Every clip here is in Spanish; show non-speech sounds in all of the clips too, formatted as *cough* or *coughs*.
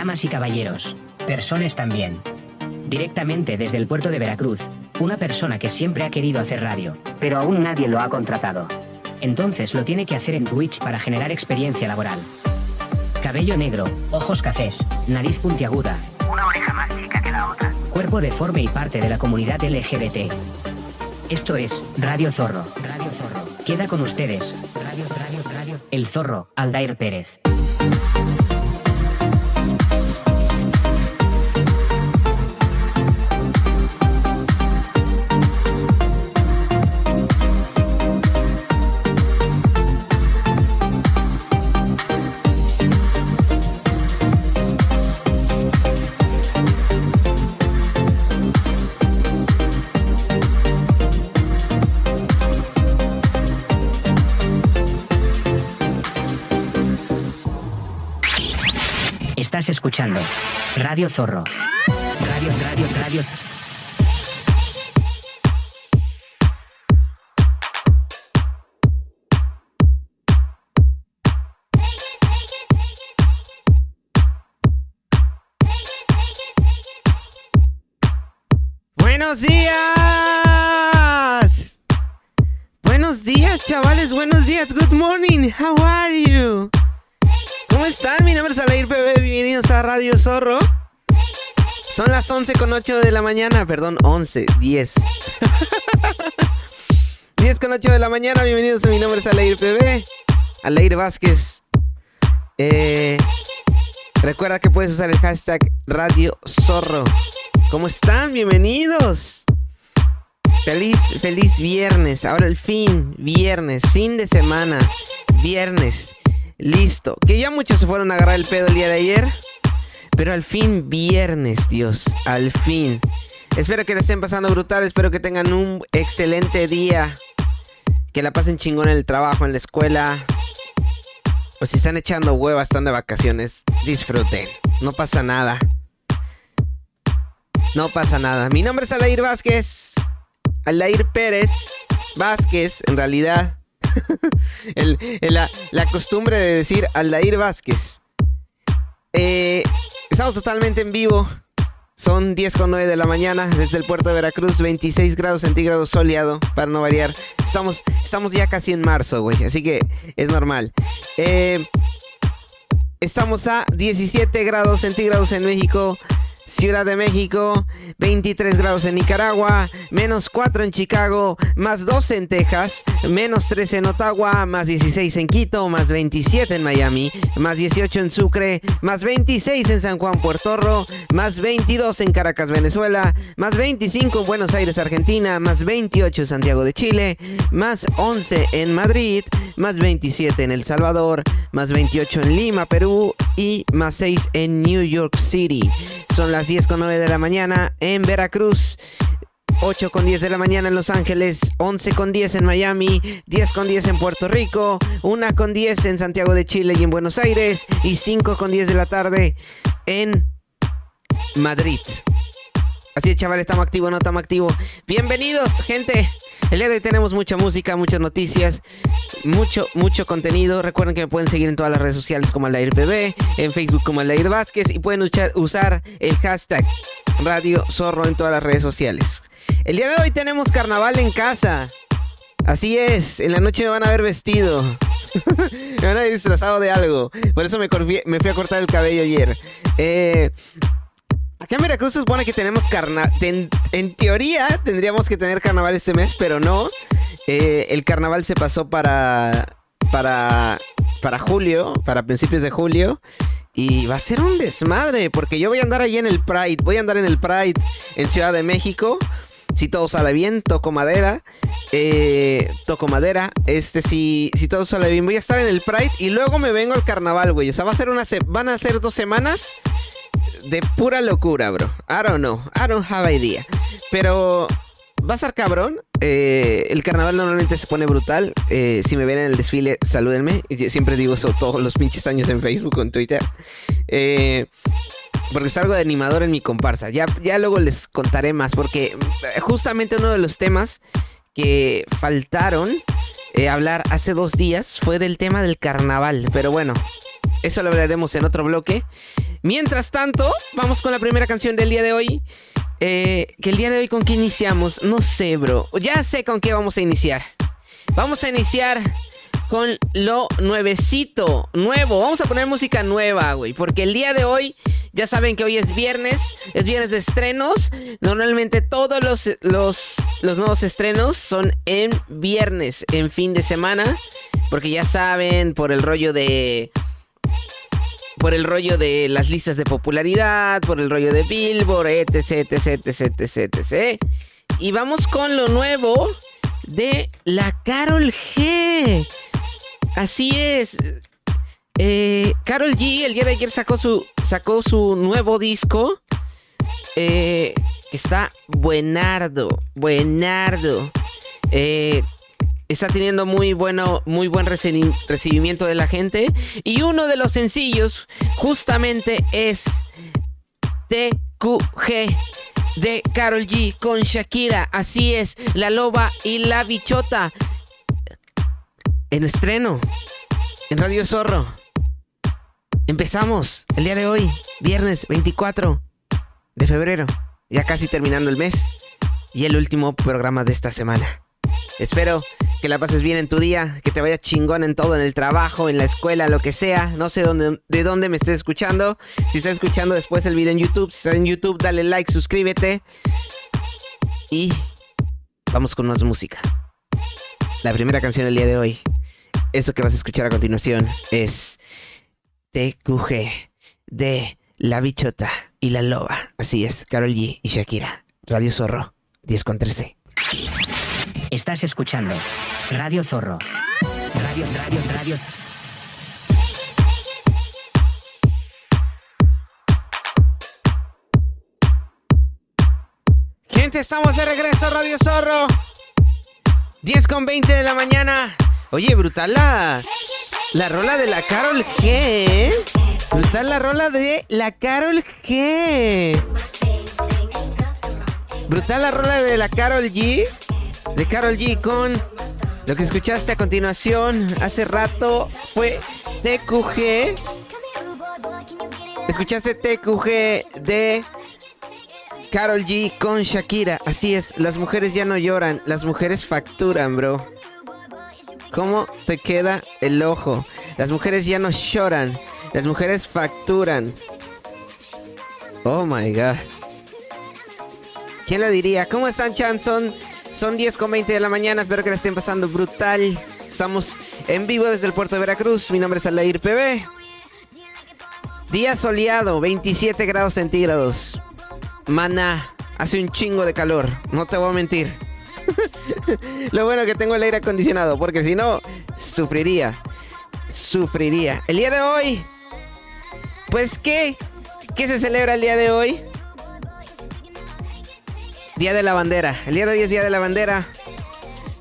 Damas y caballeros, personas también. Directamente desde el puerto de Veracruz, una persona que siempre ha querido hacer radio, pero aún nadie lo ha contratado. Entonces lo tiene que hacer en Twitch para generar experiencia laboral. Cabello negro, ojos cafés, nariz puntiaguda, una oreja más chica que la otra, cuerpo deforme y parte de la comunidad LGBT. Esto es Radio Zorro. Radio Zorro. Queda con ustedes. Radio, radio, radio. El Zorro, Aldair Pérez. Escuchando Radio Zorro. Radio, radio, radio. Buenos días. Buenos días, chavales. Buenos días. Good morning. How are you? ¿Cómo están? Mi nombre es Alair PB. Bienvenidos a Radio Zorro. Son las 11 con 8 de la mañana. Perdón, 11, 10. 10 con 8 de la mañana. Bienvenidos a mi nombre es Alair PB. Alair Vázquez. Eh, recuerda que puedes usar el hashtag Radio Zorro. ¿Cómo están? Bienvenidos. Feliz, feliz viernes. Ahora el fin, viernes, fin de semana, viernes. Listo. Que ya muchos se fueron a agarrar el pedo el día de ayer. Pero al fin, viernes, Dios. Al fin. Espero que les estén pasando brutal. Espero que tengan un excelente día. Que la pasen chingón en el trabajo, en la escuela. O si están echando huevas, están de vacaciones. Disfruten. No pasa nada. No pasa nada. Mi nombre es Alair Vázquez. Alair Pérez Vázquez, en realidad. *laughs* la costumbre de decir Aldair Vázquez. Eh, estamos totalmente en vivo. Son 10 con 9 de la mañana desde el puerto de Veracruz, 26 grados centígrados soleado, para no variar. Estamos, estamos ya casi en marzo, güey, así que es normal. Eh, estamos a 17 grados centígrados en México, Ciudad de México, 23 grados en Nicaragua, menos 4 en Chicago, más 12 en Texas, menos 13 en Ottawa, más 16 en Quito, más 27 en Miami, más 18 en Sucre, más 26 en San Juan, Puerto Rico, más 22 en Caracas, Venezuela, más 25 en Buenos Aires, Argentina, más 28 en Santiago de Chile, más 11 en Madrid, más 27 en El Salvador, más 28 en Lima, Perú y más 6 en New York City. Son las 10 con 9 de la mañana en Veracruz. 8 con 10 de la mañana en Los Ángeles, 11 con 10 en Miami, 10 con 10 en Puerto Rico, 1 con 10 en Santiago de Chile y en Buenos Aires y 5 con 10 de la tarde en Madrid. Así es, chavales, estamos activos, no estamos activos. Bienvenidos, gente. El día de hoy tenemos mucha música, muchas noticias, mucho, mucho contenido. Recuerden que me pueden seguir en todas las redes sociales como Alair PB, en Facebook como Alair Vázquez y pueden usar, el hashtag Radio Zorro en todas las redes sociales. El día de hoy tenemos carnaval en casa. Así es, en la noche me van a ver vestido. *laughs* me van a ver disfrazado de algo. Por eso me, me fui a cortar el cabello ayer. Eh, Acá en Veracruz se supone que tenemos carnaval. En teoría tendríamos que tener carnaval este mes, pero no. Eh, el carnaval se pasó para. para. para julio, para principios de julio. Y va a ser un desmadre, porque yo voy a andar ahí en el Pride. Voy a andar en el Pride en Ciudad de México. Si todo sale bien, toco madera. Eh, toco madera. Este, si, si todo sale bien, voy a estar en el Pride. Y luego me vengo al carnaval, güey. O sea, va a ser una se- van a ser dos semanas de pura locura, bro. I don't know. I don't have idea. Pero va a ser cabrón. Eh, el carnaval normalmente se pone brutal. Eh, si me ven en el desfile, salúdenme. Yo siempre digo eso todos los pinches años en Facebook o en Twitter. Eh, porque salgo de animador en mi comparsa. Ya, ya luego les contaré más. Porque eh, justamente uno de los temas que faltaron eh, hablar hace dos días fue del tema del carnaval. Pero bueno, eso lo hablaremos en otro bloque. Mientras tanto, vamos con la primera canción del día de hoy. Eh, que el día de hoy con qué iniciamos, no sé, bro. Ya sé con qué vamos a iniciar. Vamos a iniciar con lo nuevecito, nuevo. Vamos a poner música nueva, güey. Porque el día de hoy, ya saben que hoy es viernes, es viernes de estrenos. Normalmente todos los, los, los nuevos estrenos son en viernes, en fin de semana. Porque ya saben, por el rollo de por el rollo de las listas de popularidad, por el rollo de Billboard, etc, etc, etc, etc, etc. Y vamos con lo nuevo de la Carol G. Así es. Eh, Carol G el día de ayer sacó su, sacó su nuevo disco. Eh, que está buenardo, buenardo. Eh, está teniendo muy bueno, muy buen recibimiento de la gente. Y uno de los sencillos justamente es TQG de Carol G con Shakira. Así es, La Loba y la Bichota. En estreno, en Radio Zorro. Empezamos el día de hoy, viernes 24 de febrero, ya casi terminando el mes y el último programa de esta semana. Espero que la pases bien en tu día, que te vaya chingón en todo, en el trabajo, en la escuela, lo que sea. No sé de dónde me estés escuchando. Si estás escuchando después el video en YouTube, si estás en YouTube, dale like, suscríbete. Y vamos con más música. La primera canción del día de hoy, eso que vas a escuchar a continuación, es TQG de La Bichota y La Loba. Así es, Carol G y Shakira. Radio Zorro, 10 con 13. Estás escuchando Radio Zorro. Radio, radio, radio. Gente, estamos de regreso a Radio Zorro. 10 con 20 de la mañana. Oye, brutal la, la rola de la Carol G. Brutal la rola de la Carol G. Brutal la rola de la Carol G de Carol G con lo que escuchaste a continuación hace rato fue TQG. Escuchaste TQG de Carol G con Shakira. Así es, las mujeres ya no lloran, las mujeres facturan, bro. ¿Cómo te queda el ojo? Las mujeres ya no lloran, las mujeres facturan. Oh my god. ¿Quién lo diría? ¿Cómo están, Chanson? Son 10 con 20 de la mañana, espero que la estén pasando brutal. Estamos en vivo desde el puerto de Veracruz. Mi nombre es Alair PB. Día soleado, 27 grados centígrados. Mana, hace un chingo de calor, no te voy a mentir. *laughs* Lo bueno que tengo el aire acondicionado, porque si no, sufriría. Sufriría. El día de hoy, pues ¿qué? ¿Qué se celebra el día de hoy? Día de la Bandera. El día de hoy es Día de la Bandera.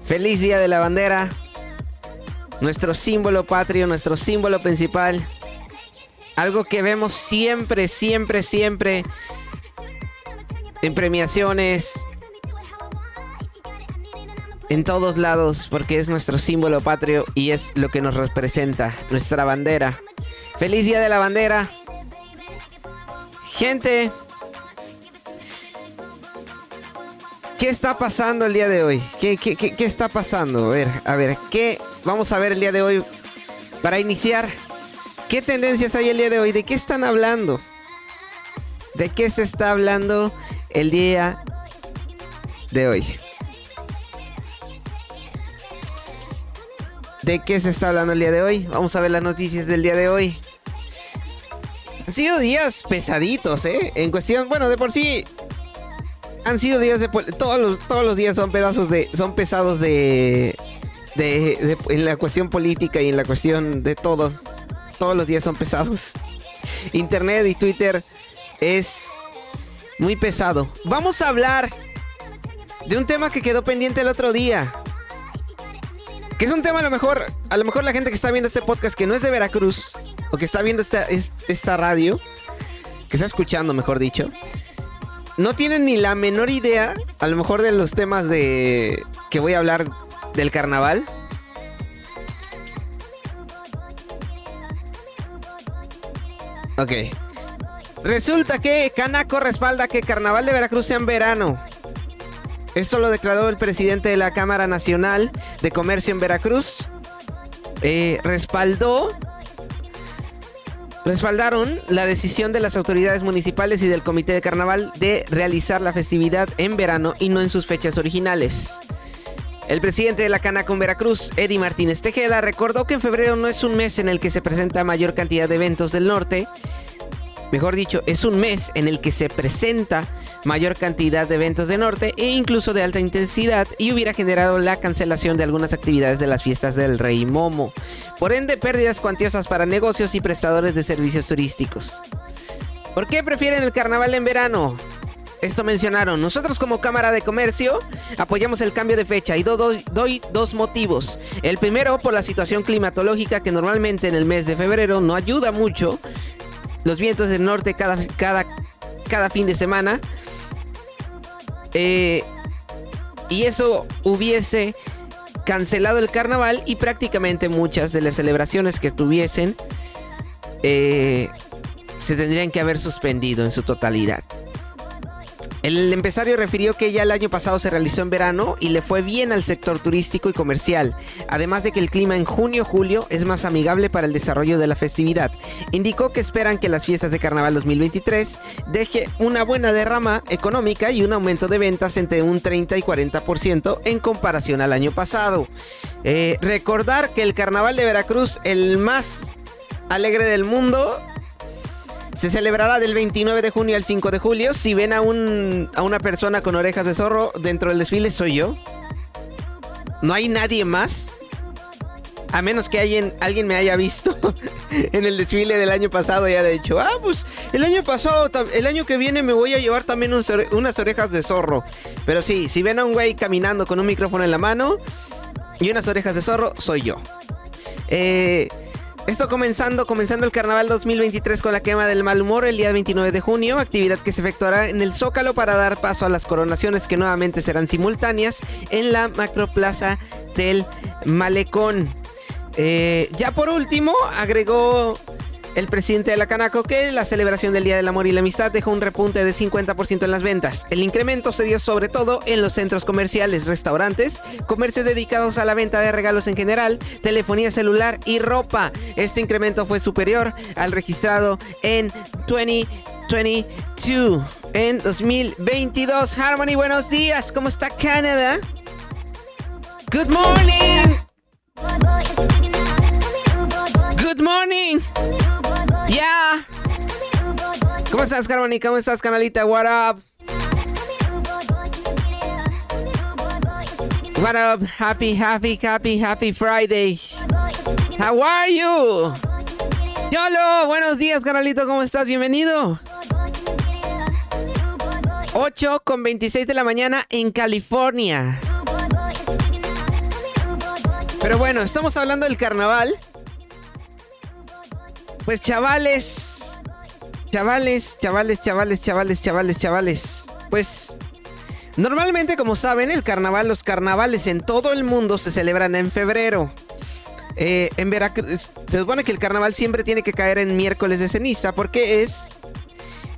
Feliz Día de la Bandera. Nuestro símbolo patrio, nuestro símbolo principal. Algo que vemos siempre, siempre, siempre en premiaciones. En todos lados, porque es nuestro símbolo patrio y es lo que nos representa, nuestra bandera. Feliz Día de la Bandera. Gente, ¿Qué está pasando el día de hoy? ¿Qué, está pasando? A ver, a ver, ¿qué vamos a ver el día de hoy? Para iniciar, ¿qué tendencias hay el día de hoy? ¿De qué están hablando? ¿De qué se está hablando el día de hoy? ¿De qué se está hablando el día de hoy? Vamos a ver las noticias del día de hoy. Han sido días pesaditos, ¿eh? En cuestión, bueno, de por sí han sido días de todos los, todos los días son pedazos de son pesados de, de, en la cuestión política y en la cuestión de todo. Todos los días son pesados. Internet y Twitter es muy pesado. Vamos a hablar de un tema que quedó pendiente el otro día. Que es un tema a lo mejor, a lo mejor la gente que está viendo este podcast que no es de Veracruz o que está viendo esta, esta radio, que está escuchando, mejor dicho, no tienen ni la menor idea, a lo mejor de los temas de que voy a hablar del carnaval. Ok. Resulta que Canaco respalda que Carnaval de Veracruz sea en verano. Esto lo declaró el presidente de la Cámara Nacional de Comercio en Veracruz. Eh, respaldó respaldaron la decisión de las autoridades municipales y del Comité de Carnaval de realizar la festividad en verano y no en sus fechas originales. El presidente de la Canaco en Veracruz, Eddie Martínez Tejeda, recordó que en febrero no es un mes en el que se presenta mayor cantidad de eventos del norte mejor dicho, es un mes en el que se presenta mayor cantidad de eventos de norte e incluso de alta intensidad y hubiera generado la cancelación de algunas actividades de las fiestas del Rey Momo. Por ende, pérdidas cuantiosas para negocios y prestadores de servicios turísticos. ¿Por qué prefieren el carnaval en verano? Esto mencionaron. Nosotros como Cámara de Comercio apoyamos el cambio de fecha y doy dos motivos. El primero por la situación climatológica que normalmente en el mes de febrero no ayuda mucho los vientos del norte cada, cada, cada fin de semana. Eh, y eso hubiese cancelado el carnaval y prácticamente muchas de las celebraciones que tuviesen eh, se tendrían que haber suspendido en su totalidad. El empresario refirió que ya el año pasado se realizó en verano y le fue bien al sector turístico y comercial, además de que el clima en junio-julio es más amigable para el desarrollo de la festividad. Indicó que esperan que las fiestas de Carnaval 2023 deje una buena derrama económica y un aumento de ventas entre un 30 y 40% en comparación al año pasado. Eh, recordar que el Carnaval de Veracruz, el más alegre del mundo, se celebrará del 29 de junio al 5 de julio. Si ven a, un, a una persona con orejas de zorro dentro del desfile, soy yo. No hay nadie más. A menos que alguien, alguien me haya visto *laughs* en el desfile del año pasado y haya dicho, ah, pues el año pasado, el año que viene me voy a llevar también unas orejas de zorro. Pero sí, si ven a un güey caminando con un micrófono en la mano y unas orejas de zorro, soy yo. Eh, esto comenzando, comenzando el carnaval 2023 con la quema del mal humor el día 29 de junio, actividad que se efectuará en el Zócalo para dar paso a las coronaciones que nuevamente serán simultáneas en la macroplaza del Malecón. Eh, ya por último, agregó el presidente de la Canaco que la celebración del Día del Amor y la Amistad dejó un repunte de 50% en las ventas. El incremento se dio sobre todo en los centros comerciales, restaurantes, comercios dedicados a la venta de regalos en general, telefonía celular y ropa. Este incremento fue superior al registrado en 2022. En 2022, Harmony, buenos días. ¿Cómo está Canadá? Good morning. ¿Cómo estás, Harmony? ¿Cómo estás, canalita? What up? What up? Happy, happy, happy, happy Friday. How are you? Yolo, buenos días, canalito. ¿Cómo estás? Bienvenido. 8 con 26 de la mañana en California. Pero bueno, estamos hablando del carnaval. Pues chavales, chavales, chavales, chavales, chavales, chavales, chavales. Pues normalmente, como saben, el carnaval, los carnavales en todo el mundo se celebran en febrero. Eh, en Veracruz, se supone que el carnaval siempre tiene que caer en miércoles de ceniza porque es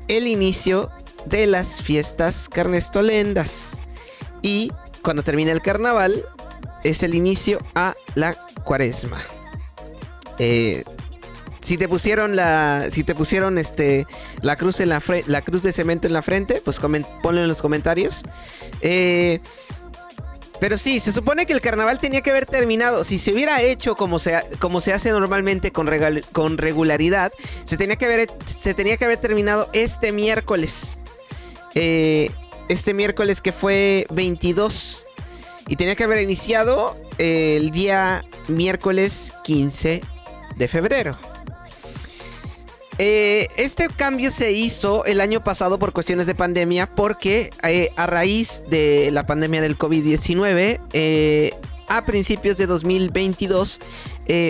el inicio de las fiestas carnestolendas. Y cuando termina el carnaval, es el inicio a la cuaresma. Eh, si te pusieron la si te pusieron este la cruz en la la cruz de cemento en la frente, pues ponlo en los comentarios. Eh, pero sí, se supone que el carnaval tenía que haber terminado. Si se hubiera hecho como se, como se hace normalmente con, con regularidad, se tenía, que haber, se tenía que haber terminado este miércoles. Eh, este miércoles que fue 22. Y tenía que haber iniciado el día miércoles 15 de febrero. Eh, este cambio se hizo el año pasado por cuestiones de pandemia porque eh, a raíz de la pandemia del COVID-19, eh, a principios de 2022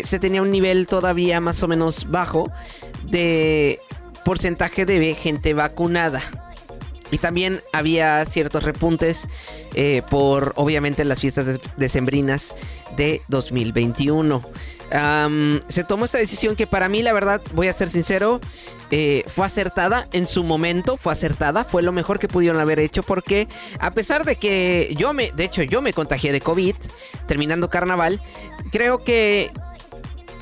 se tenía un nivel todavía más o menos bajo de porcentaje de gente vacunada. Y también había ciertos repuntes por obviamente las fiestas decembrinas de 2021. Se tomó esta decisión que para mí, la verdad, voy a ser sincero, eh, fue acertada en su momento, fue acertada, fue lo mejor que pudieron haber hecho porque a pesar de que yo me, de hecho yo me contagié de COVID terminando carnaval, creo que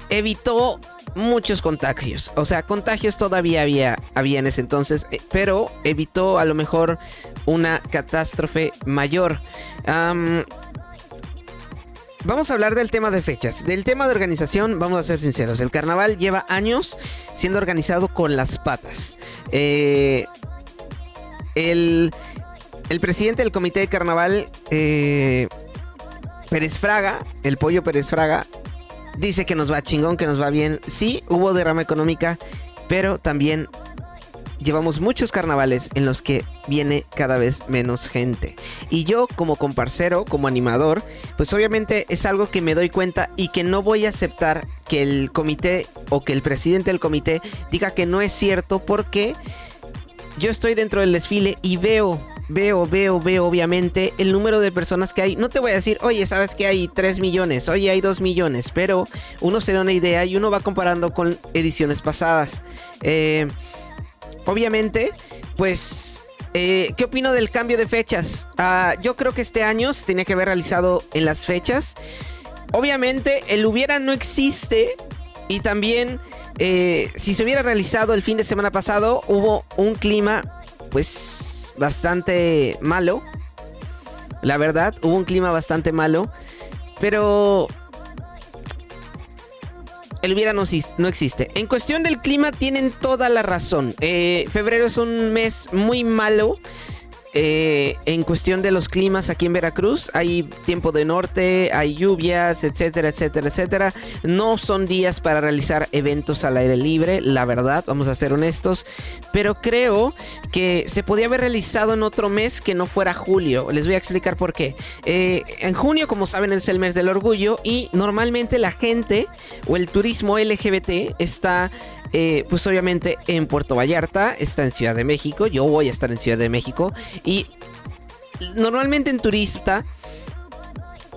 evitó muchos contagios. O sea, contagios todavía había, había en ese entonces, eh, pero evitó a lo mejor una catástrofe mayor. Vamos a hablar del tema de fechas. Del tema de organización, vamos a ser sinceros. El carnaval lleva años siendo organizado con las patas. Eh, el, presidente del comité de carnaval, eh, Pérez Fraga, el pollo Pérez Fraga, dice que nos va chingón, que nos va bien. Sí, hubo derrama económica, pero también llevamos muchos carnavales en los que viene cada vez menos gente. Y yo como comparcero, como animador, pues obviamente es algo que me doy cuenta y que no voy a aceptar que el comité o que el presidente del comité diga que no es cierto porque yo estoy dentro del desfile y veo veo, veo, veo obviamente el número de personas que hay. No te voy a decir, oye, sabes que hay 3 millones, oye, hay 2 millones, pero uno se da una idea y uno va comparando con ediciones pasadas. Eh, Obviamente, pues eh, ¿Qué opino del cambio de fechas? Ah, yo creo que este año se tenía que haber realizado en las fechas. Obviamente, el hubiera no existe. Y también, eh, si se hubiera realizado el fin de semana pasado, hubo un clima, pues, bastante malo. La verdad, hubo un clima bastante malo. Pero el hubiera no, existe. En cuestión del clima tienen toda la razón. Eh, febrero es un mes muy malo. Eh, en cuestión de los climas aquí en Veracruz, hay tiempo de norte, hay lluvias, etcétera, etcétera, etcétera. No son días para realizar eventos al aire libre, la verdad, vamos a ser honestos. Pero creo que se podía haber realizado en otro mes que no fuera julio. Les voy a explicar por qué. Eh, en junio, como saben, es el mes del orgullo y normalmente la gente o el turismo LGBT está eh, pues obviamente en Puerto Vallarta, está en Ciudad de México, yo voy a estar en Ciudad de México y normalmente en turista,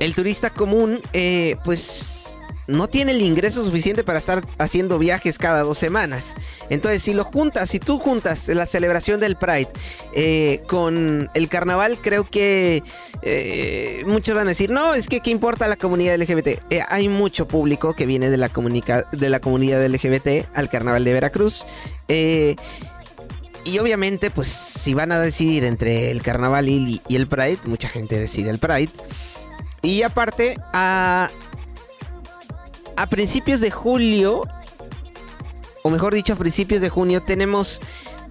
el turista común, eh, pues no tiene el ingreso suficiente para estar haciendo viajes cada dos semanas. Entonces, si lo juntas, si tú juntas la celebración del Pride eh, con el carnaval, creo que eh, muchos van a decir, no, es que ¿qué importa la comunidad LGBT? Eh, hay mucho público que viene de la, de la comunidad LGBT al carnaval de Veracruz. y obviamente, pues si van a decidir entre el carnaval y, y el Pride, mucha gente decide el Pride. Y aparte, a, a principios de julio, o mejor dicho, a principios de junio, tenemos,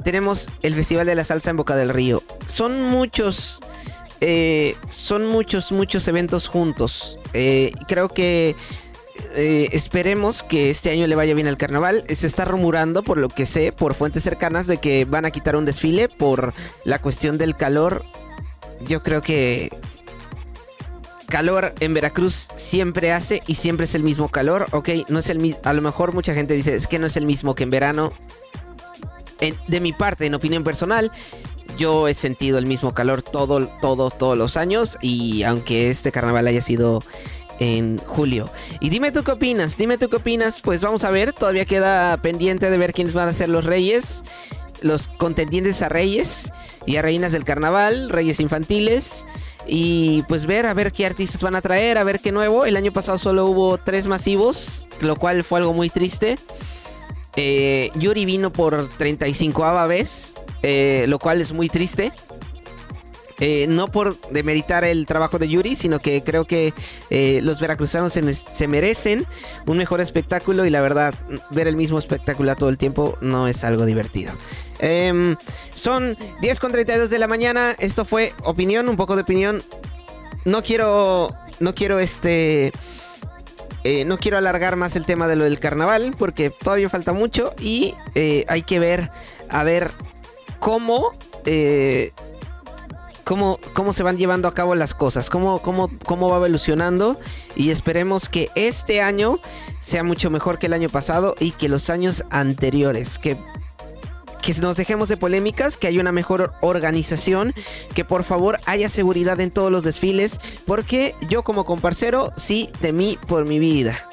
tenemos el Festival de la Salsa en Boca del Río. Son muchos, eh, son muchos, muchos eventos juntos. Eh, creo que eh, esperemos que este año le vaya bien al carnaval. Se está rumorando, por lo que sé, por fuentes cercanas, de que van a quitar un desfile por la cuestión del calor. Yo creo que calor en Veracruz siempre hace y siempre es el mismo calor, ok, no es el a lo mejor mucha gente dice, es que no es el mismo que en verano. de mi parte, en opinión personal, yo he sentido el mismo calor todo, todo, todos los años y aunque este carnaval haya sido en julio. Y dime tú qué opinas, dime tú qué opinas, pues vamos a ver, todavía queda pendiente de ver quiénes van a ser los reyes, los contendientes a reyes y a reinas del carnaval, reyes infantiles y pues ver a ver qué artistas van a traer, a ver qué nuevo. El año pasado solo hubo tres masivos, lo cual fue algo muy triste. Eh, Yuri vino por 35 vez, eh, lo cual es muy triste. Eh, no por demeritar el trabajo de Yuri, sino que creo que los veracruzanos se, merecen un mejor espectáculo y la verdad, ver el mismo espectáculo todo el tiempo no es algo divertido. Em, son 10 con 32 de la mañana. Esto fue opinión, un poco de opinión. No quiero. No quiero este. Eh, no quiero alargar más el tema de lo del carnaval. Porque todavía falta mucho. Y eh, hay que ver. A ver cómo. Eh, cómo, cómo, se van llevando a cabo las cosas, cómo, cómo, cómo va evolucionando y esperemos que este año sea mucho mejor que el año pasado y que los años anteriores, que que nos dejemos de polémicas, que haya una mejor organización, que por favor haya seguridad en todos los desfiles, porque yo como comparcero sí temí por mi vida.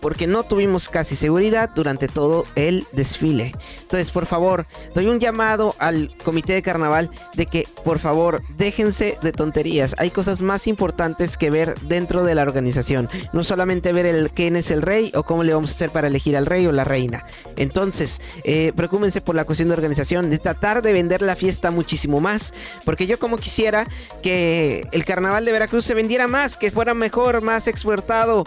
Porque no tuvimos casi seguridad durante todo el desfile. Entonces, por favor, doy un llamado al comité de carnaval de que, por favor, déjense de tonterías. Hay cosas más importantes que ver dentro de la organización. No solamente ver el quién es el rey o cómo le vamos a hacer para elegir al rey o la reina. Entonces, eh, preocúpense por la cuestión de organización, de tratar de vender la fiesta muchísimo más. Porque yo como quisiera que el carnaval de Veracruz se vendiera más, que fuera mejor, más exportado,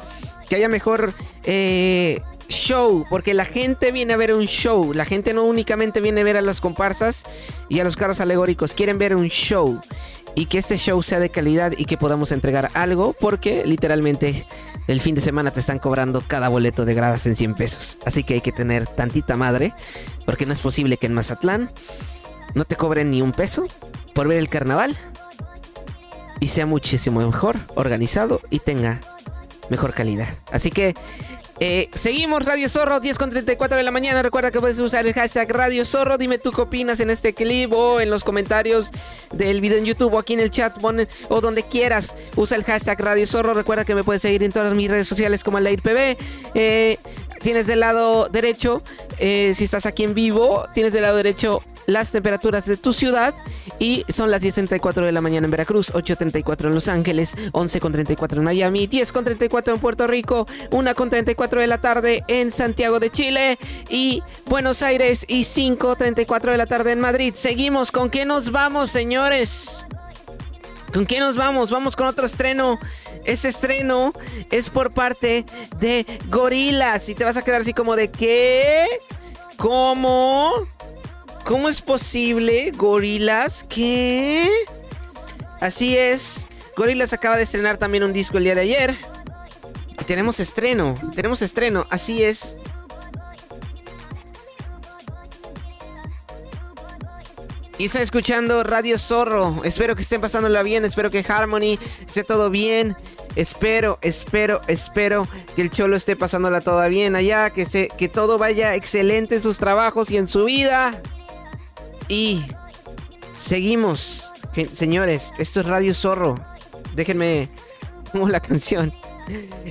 que haya mejor eh, show, porque la gente viene a ver un show, la gente no únicamente viene a ver a las comparsas y a los carros alegóricos, quieren ver un show y que este show sea de calidad y que podamos entregar algo, porque literalmente el fin de semana te están cobrando cada boleto de gradas en 100 pesos, así que hay que tener tantita madre, porque no es posible que en Mazatlán no te cobren ni un peso por ver el carnaval y sea muchísimo mejor organizado y tenga mejor calidad. Así que eh, seguimos Radio Zorro, 10 con 34 de la mañana. Recuerda que puedes usar el hashtag Radio Zorro. Dime tú qué opinas en este clip o en los comentarios del video en YouTube o aquí en el chat o donde quieras. Usa el hashtag Radio Zorro. Recuerda que me puedes seguir en todas mis redes sociales como el PB. Eh, tienes del lado derecho, eh, si estás aquí en vivo, tienes del lado derecho las temperaturas de tu ciudad y son las 10.34 de la mañana en Veracruz, 8.34 en Los Ángeles, 11.34 en Miami, 10.34 en Puerto Rico, 1.34 de la tarde en Santiago de Chile y Buenos Aires y 5.34 de la tarde en Madrid. Seguimos, ¿con qué nos vamos, señores? ¿Con qué nos vamos? Vamos con otro estreno. Este estreno es por parte de Gorilas. Y te vas a quedar así como de ¿qué? ¿Cómo? ¿Cómo es posible, Gorilas? ¿Qué? Así es. Gorilas acaba de estrenar también un disco el día de ayer. Y tenemos estreno. Tenemos estreno. Así es. Y está escuchando Radio Zorro. Espero que estén pasándola bien. Espero que Harmony esté todo bien. Espero, espero, espero que el Cholo esté pasándola toda bien allá. Que, se, que todo vaya excelente en sus trabajos y en su vida. Y seguimos. Señores, esto es Radio Zorro. Déjenme como la canción.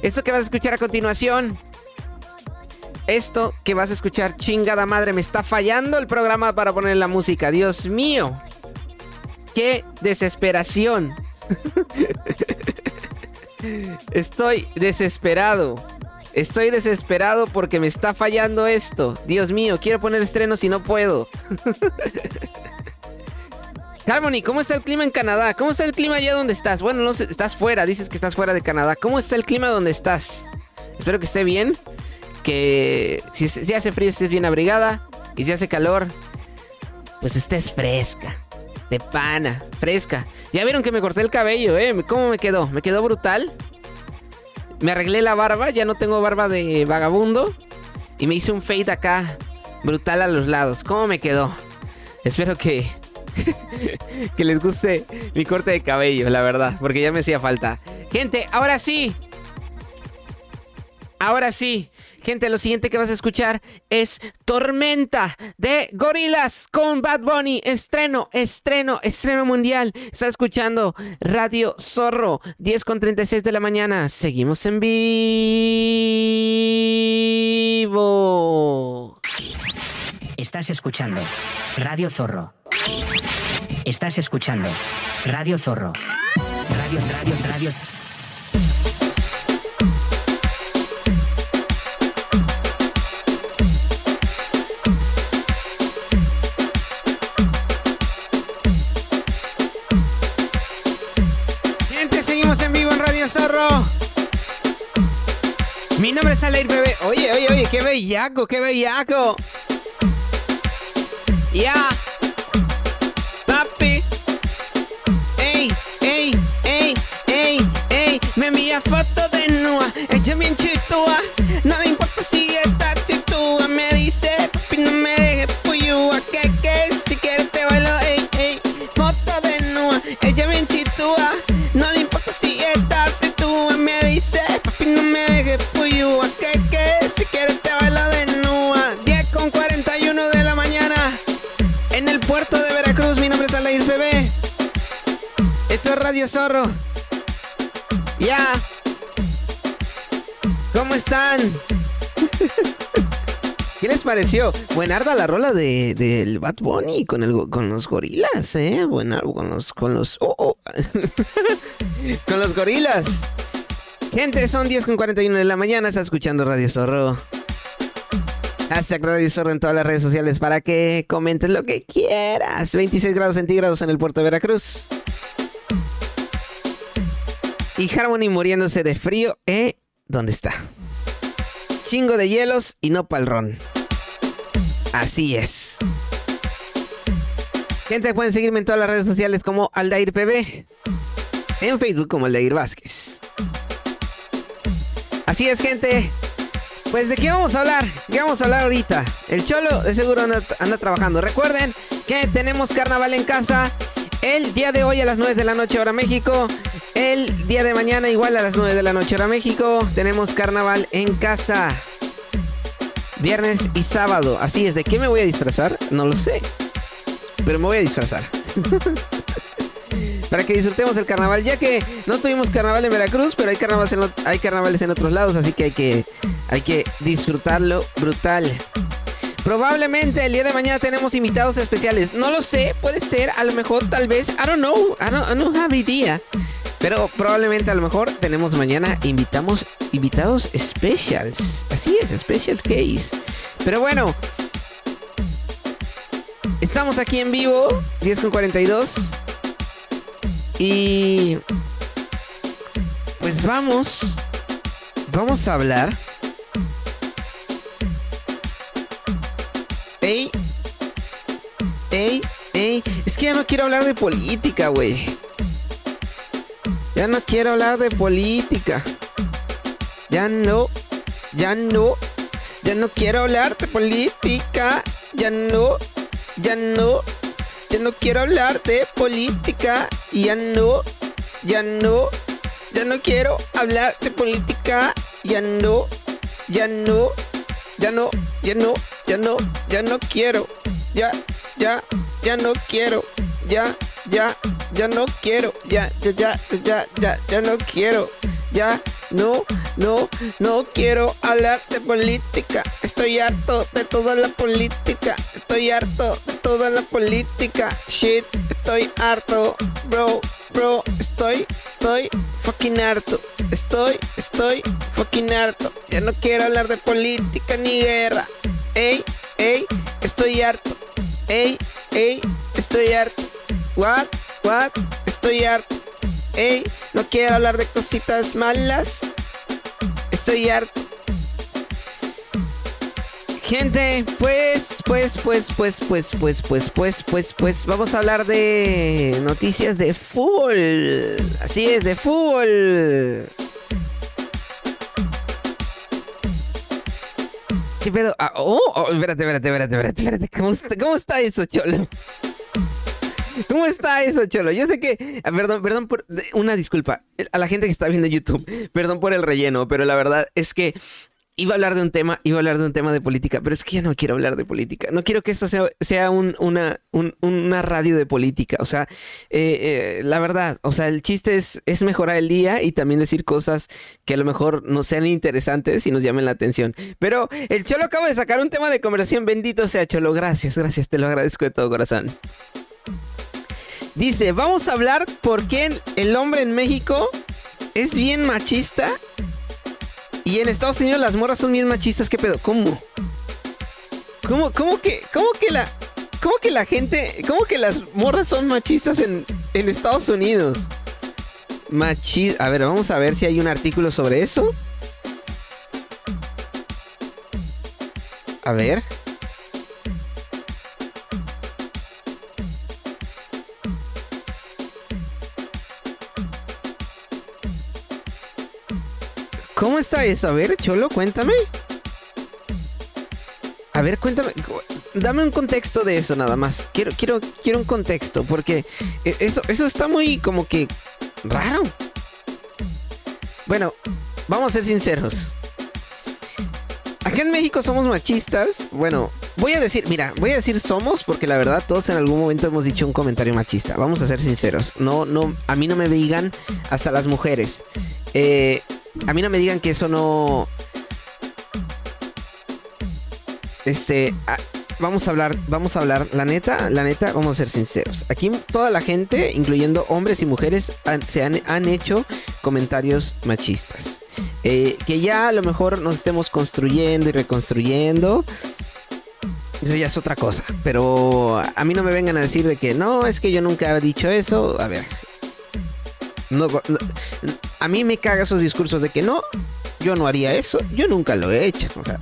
Esto que vas a escuchar a continuación. Esto que vas a escuchar, chingada madre, me está fallando el programa para poner la música. Dios mío. Qué desesperación. *laughs* Estoy desesperado. Estoy desesperado porque me está fallando esto. Dios mío, quiero poner estrenos y no puedo. *laughs* Harmony, ¿cómo está el clima en Canadá? ¿Cómo está el clima allá donde estás? Bueno, no estás fuera, dices que estás fuera de Canadá. ¿Cómo está el clima donde estás? Espero que esté bien. Que si, hace frío estés bien abrigada. Y si hace calor, pues estés fresca. De pana, fresca. Ya vieron que me corté el cabello, ¿eh? ¿Cómo me quedó? ¿Me quedó brutal? Me arreglé la barba, ya no tengo barba de vagabundo. Y me hice un fade acá, brutal a los lados. ¿Cómo me quedó? Espero que, *laughs* que les guste mi corte de cabello, la verdad, porque ya me hacía falta. Gente, ahora sí. Ahora sí. Gente, lo siguiente que vas a escuchar es Tormenta de Gorilas con Bad Bunny. Estreno, estreno, estreno mundial. Está escuchando Radio Zorro, 10 con 36 de la mañana. Seguimos en vivo. Estás escuchando Radio Zorro. Estás escuchando Radio Zorro. Radio, radio, radio. Mi nombre es Alair Bebé. Oye, oye, oye, qué bellaco, qué bellaco. Ya. Papi. Ey, ey, ey, ey, ey. Me envía fotos de nua. Ella bien chitúa. Radio Zorro. Ya. ¿Cómo están? ¿Qué les pareció? Buenarda la rola de, del Bad Bunny con, el, con los gorilas, ¿eh? Buenarda con los... Con los... Oh, oh. *laughs* con los gorilas. Gente, son 10 con 41 de la mañana, está escuchando Radio Zorro. Hashtag Radio Zorro en todas las redes sociales para que comentes lo que quieras. 26 grados centígrados en el puerto de Veracruz. Y Harmony muriéndose de frío, ¿eh? ¿Dónde está? Chingo de hielos y no palrón. Así es. Gente, pueden seguirme en todas las redes sociales como Aldair PB. En Facebook como Aldair Vázquez. Así es, gente. Pues de qué vamos a hablar? ¿Qué vamos a hablar ahorita? El Cholo de seguro anda, anda trabajando. Recuerden que tenemos carnaval en casa el día de hoy a las 9 de la noche hora México. El día de mañana igual a las 9 de la noche hora México. Tenemos carnaval en casa. Viernes y sábado. Así es, ¿de qué me voy a disfrazar? No lo sé. Pero me voy a disfrazar. *laughs* Para que disfrutemos el carnaval, ya que no tuvimos carnaval en Veracruz, pero hay carnavales en, hay carnavales otros lados, así que hay que, hay que disfrutarlo brutal. Probablemente el día de mañana tenemos invitados especiales. No lo sé, puede ser, a lo mejor, tal vez. I don't know, I don't, I don't have idea. Pero probablemente a lo mejor tenemos mañana invitamos invitados specials. Así es, special case. Pero bueno, estamos aquí en vivo, 10 con 42. Y pues vamos, vamos a hablar. Ey, ey, ey, es que ya no quiero hablar de política, güey. Ya no quiero hablar de política. Ya no, ya no, ya no quiero hablar de política. Ya no, ya no, ya no quiero hablar de política. Ya no, ya no, ya no quiero hablar de política. Ya no, ya no, ya no, ya no, ya no, ya no quiero. Ya, ya, ya no quiero. Ya, ya, ya no quiero. Ya, ya, ya, ya, ya, ya no quiero. Ya, no, no, no quiero hablar de política. Estoy harto de toda la política. Estoy harto de toda la política. Shit, estoy harto, bro, bro. Estoy, estoy fucking harto. Estoy, estoy fucking harto. Ya no quiero hablar de política ni guerra. Ey, ey, estoy harto. Ey, ey, estoy harto. What, what, estoy harto. Ey, no quiero hablar de cositas malas. Estoy harto. Gente, pues, pues, pues, pues, pues, pues, pues, pues, pues, pues, vamos a hablar de noticias de fútbol. Así es, de fútbol. ¿Qué pedo? Ah, oh, oh, espérate, espérate, espérate, espérate, espérate. ¿Cómo cómo está eso, cholo? ¿Cómo está eso, Cholo? Yo sé que. ah, Perdón, perdón por. Una disculpa. A la gente que está viendo YouTube. Perdón por el relleno, pero la verdad es que. Iba a hablar de un tema, iba a hablar de un tema de política, pero es que ya no quiero hablar de política. No quiero que esto sea, sea un- una, un- una radio de política. O sea, eh, eh, la verdad, o sea, el chiste es, es mejorar el día y también decir cosas que a lo mejor no sean interesantes y nos llamen la atención. Pero el Cholo acaba de sacar un tema de conversación. Bendito sea Cholo. Gracias, gracias. Te lo agradezco de todo corazón. Dice, vamos a hablar por qué el hombre en México es bien machista y en Estados Unidos las morras son bien machistas. ¿Qué pedo? ¿Cómo? ¿Cómo, cómo que, cómo que la, cómo que la gente, cómo que las morras son machistas en, en Estados Unidos? Machi, a ver, vamos a ver si hay un artículo sobre eso. A ver. ¿Cómo está eso? A ver, Cholo, cuéntame. A ver, cuéntame. Dame un contexto de eso nada más. Quiero, quiero, quiero un contexto, porque eh, eso, eso está muy como que raro. Bueno, vamos a ser sinceros. Acá en México somos machistas. Bueno, voy a decir, mira, voy a decir somos porque la verdad todos en algún momento hemos dicho un comentario machista. Vamos a ser sinceros. No, no, a mí no me digan hasta las mujeres. Eh, a mí no me digan que eso no... Este... Vamos a hablar, vamos a hablar, la neta, la neta, vamos a ser sinceros. Aquí toda la gente, incluyendo hombres y mujeres, se han, han, hecho comentarios machistas. Eh, que ya a lo mejor nos estemos construyendo y reconstruyendo. Eso ya es otra cosa. Pero a mí no me vengan a decir de que no, es que yo nunca he dicho eso. A ver. No, no, a mí me caga esos discursos de que no, yo no haría eso. Yo nunca lo he hecho. O sea,